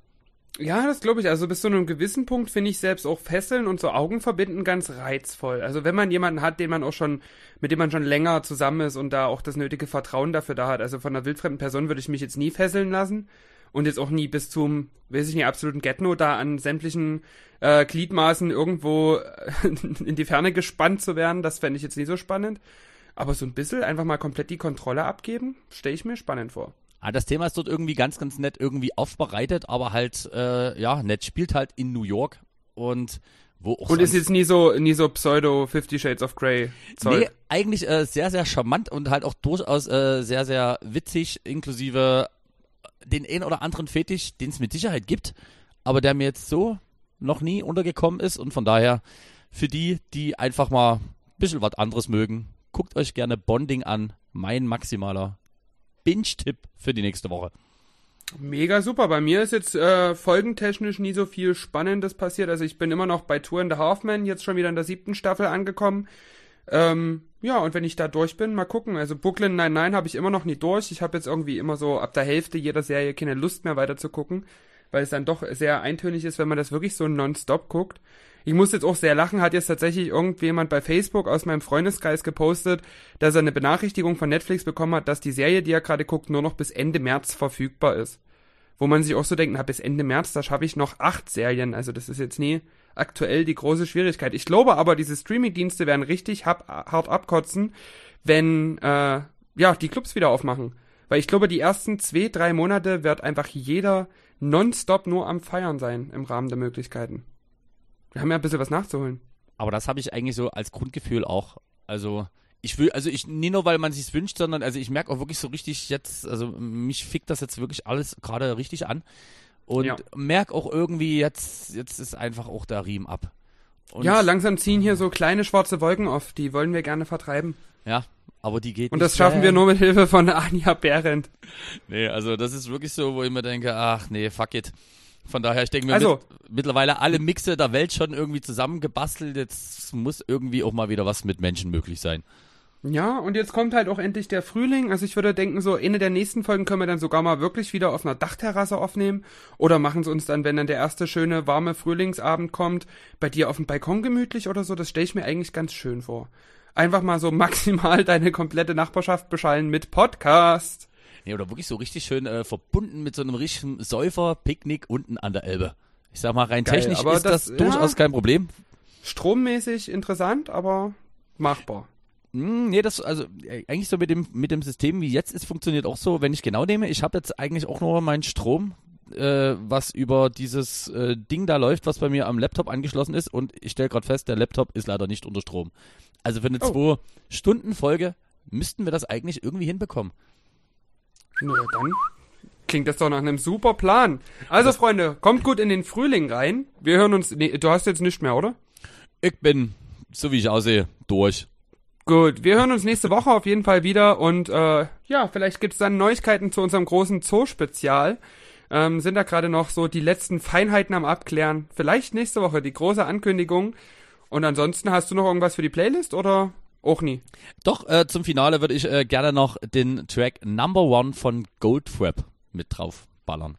Ja, das glaube ich. Also bis zu einem gewissen Punkt finde ich selbst auch Fesseln und so Augen verbinden ganz reizvoll. Also wenn man jemanden hat, den man auch schon, mit dem man schon länger zusammen ist und da auch das nötige Vertrauen dafür da hat. Also von einer wildfremden Person würde ich mich jetzt nie fesseln lassen. Und jetzt auch nie bis zum, weiß ich nicht, absoluten Getno da an sämtlichen äh, Gliedmaßen irgendwo in die Ferne gespannt zu werden. Das fände ich jetzt nicht so spannend. Aber so ein bisschen einfach mal komplett die Kontrolle abgeben, stelle ich mir spannend vor. Ah, das Thema ist dort irgendwie ganz, ganz nett irgendwie aufbereitet, aber halt, äh, ja, nett spielt halt in New York und wo auch Und ist jetzt nie so, nie so Pseudo Fifty Shades of Grey. Zeug. Nee, eigentlich äh, sehr, sehr charmant und halt auch durchaus äh, sehr, sehr witzig, inklusive den ein oder anderen Fetisch, den es mit Sicherheit gibt, aber der mir jetzt so noch nie untergekommen ist und von daher für die, die einfach mal ein bisschen was anderes mögen, guckt euch gerne Bonding an, mein maximaler Binge-Tipp für die nächste Woche. Mega super. Bei mir ist jetzt äh, folgentechnisch nie so viel Spannendes passiert. Also ich bin immer noch bei Tour in the Halfman, jetzt schon wieder in der siebten Staffel angekommen. Ähm, ja, und wenn ich da durch bin, mal gucken. Also Brooklyn Nein Nein habe ich immer noch nie durch. Ich habe jetzt irgendwie immer so ab der Hälfte jeder Serie keine Lust mehr weiter zu gucken, weil es dann doch sehr eintönig ist, wenn man das wirklich so nonstop guckt. Ich muss jetzt auch sehr lachen, hat jetzt tatsächlich irgendjemand bei Facebook aus meinem Freundeskreis gepostet, dass er eine Benachrichtigung von Netflix bekommen hat, dass die Serie, die er gerade guckt, nur noch bis Ende März verfügbar ist. Wo man sich auch so denkt, na, bis Ende März, da schaffe ich noch acht Serien. Also das ist jetzt nie aktuell die große Schwierigkeit. Ich glaube aber, diese Streaming-Dienste werden richtig hab, hart abkotzen, wenn äh, ja die Clubs wieder aufmachen. Weil ich glaube, die ersten zwei, drei Monate wird einfach jeder nonstop nur am Feiern sein im Rahmen der Möglichkeiten. Wir haben ja ein bisschen was nachzuholen. Aber das habe ich eigentlich so als Grundgefühl auch. Also ich will, also ich, nie nur weil man sich's wünscht, sondern also ich merke auch wirklich so richtig jetzt, also mich fickt das jetzt wirklich alles gerade richtig an. Und Ja. merke auch irgendwie, jetzt, jetzt ist einfach auch der Riemen ab. Und, ja, langsam ziehen hier so kleine schwarze Wolken auf, die wollen wir gerne vertreiben. Ja, aber die geht Und das schaffen wir nur mit Hilfe von Anja Behrendt. Nee, also das ist wirklich so, wo ich mir denke, ach nee, fuck it. Von daher, ich denke mir Also- mit, mittlerweile alle Mixe der Welt schon irgendwie zusammengebastelt. Jetzt muss irgendwie auch mal wieder was mit Menschen möglich sein. Ja, und jetzt kommt halt auch endlich der Frühling. Also ich würde denken, so eine der nächsten Folgen können wir dann sogar mal wirklich wieder auf einer Dachterrasse aufnehmen. Oder machen sie uns dann, wenn dann der erste schöne, warme Frühlingsabend kommt, bei dir auf dem Balkon gemütlich oder so. Das stelle ich mir eigentlich ganz schön vor. Einfach mal so maximal deine komplette Nachbarschaft beschallen mit Podcast. Nee, oder wirklich so richtig schön äh, verbunden mit so einem richtigen Säufer-Picknick unten an der Elbe. Ich sag mal, rein Geil, technisch ist das, das- ja. durchaus kein Problem. Strommäßig interessant, aber machbar. Hm, nee, das, also äh, eigentlich so mit dem, mit dem System, wie jetzt ist, funktioniert auch so, wenn ich genau nehme, ich habe jetzt eigentlich auch nur meinen Strom, äh, was über dieses äh, Ding da läuft, was bei mir am Laptop angeschlossen ist und ich stelle gerade fest, der Laptop ist leider nicht unter Strom. Also für eine Oh. Zwei-Stunden-Folge müssten wir das eigentlich irgendwie hinbekommen. Na ja, dann klingt das doch nach einem super Plan. Also, Freunde, kommt gut in den Frühling rein. Wir hören uns. Nee, du hast jetzt nicht mehr, oder? Ich bin, so wie ich aussehe, durch. Gut, wir hören uns nächste Woche auf jeden Fall wieder und äh, ja, vielleicht gibt's dann Neuigkeiten zu unserem großen Zoo-Spezial. Ähm, sind da gerade noch so die letzten Feinheiten am Abklären. Vielleicht nächste Woche die große Ankündigung. Und ansonsten hast du noch irgendwas für die Playlist oder auch nie? Doch, äh, zum Finale würde ich äh, gerne noch den Track Number One von Goldfrap mit drauf ballern.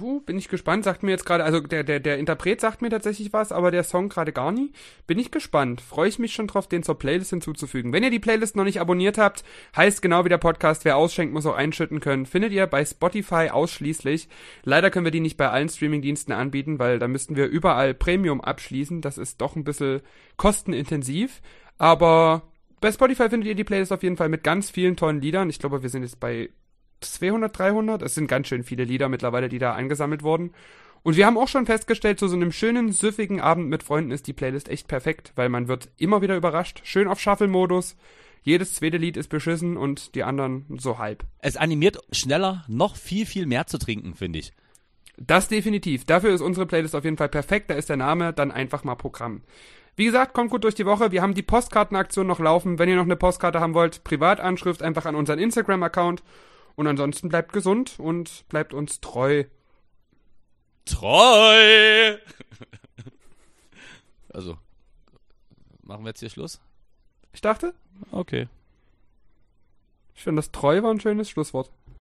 Uh, bin ich gespannt. Sagt mir jetzt gerade, also der, der, der Interpret sagt mir tatsächlich was, aber der Song gerade gar nie. Bin ich gespannt. Freue ich mich schon drauf, den zur Playlist hinzuzufügen. Wenn ihr die Playlist noch nicht abonniert habt, heißt genau wie der Podcast, wer ausschenkt, muss auch einschütten können. Findet ihr bei Spotify ausschließlich. Leider können wir die nicht bei allen Streamingdiensten anbieten, weil da müssten wir überall Premium abschließen. Das ist doch ein bisschen kostenintensiv. Aber bei Spotify findet ihr die Playlist auf jeden Fall mit ganz vielen tollen Liedern. Ich glaube, wir sind jetzt bei 200, 300. Es sind ganz schön viele Lieder mittlerweile, die da angesammelt wurden. Und wir haben auch schon festgestellt, zu so einem schönen, süffigen Abend mit Freunden ist die Playlist echt perfekt, weil man wird immer wieder überrascht. Schön auf Shuffle-Modus. Jedes zweite Lied ist beschissen und die anderen so halb. Es animiert schneller, noch viel, viel mehr zu trinken, finde ich. Das definitiv. Dafür ist unsere Playlist auf jeden Fall perfekt. Da ist der Name dann einfach mal Programm. Wie gesagt, kommt gut durch die Woche. Wir haben die Postkartenaktion noch laufen. Wenn ihr noch eine Postkarte haben wollt, Privatanschrift einfach an unseren Instagram-Account. Und ansonsten bleibt gesund und bleibt uns treu. Treu! also, machen wir jetzt hier Schluss? Ich dachte, Okay. ich finde das treu war ein schönes Schlusswort.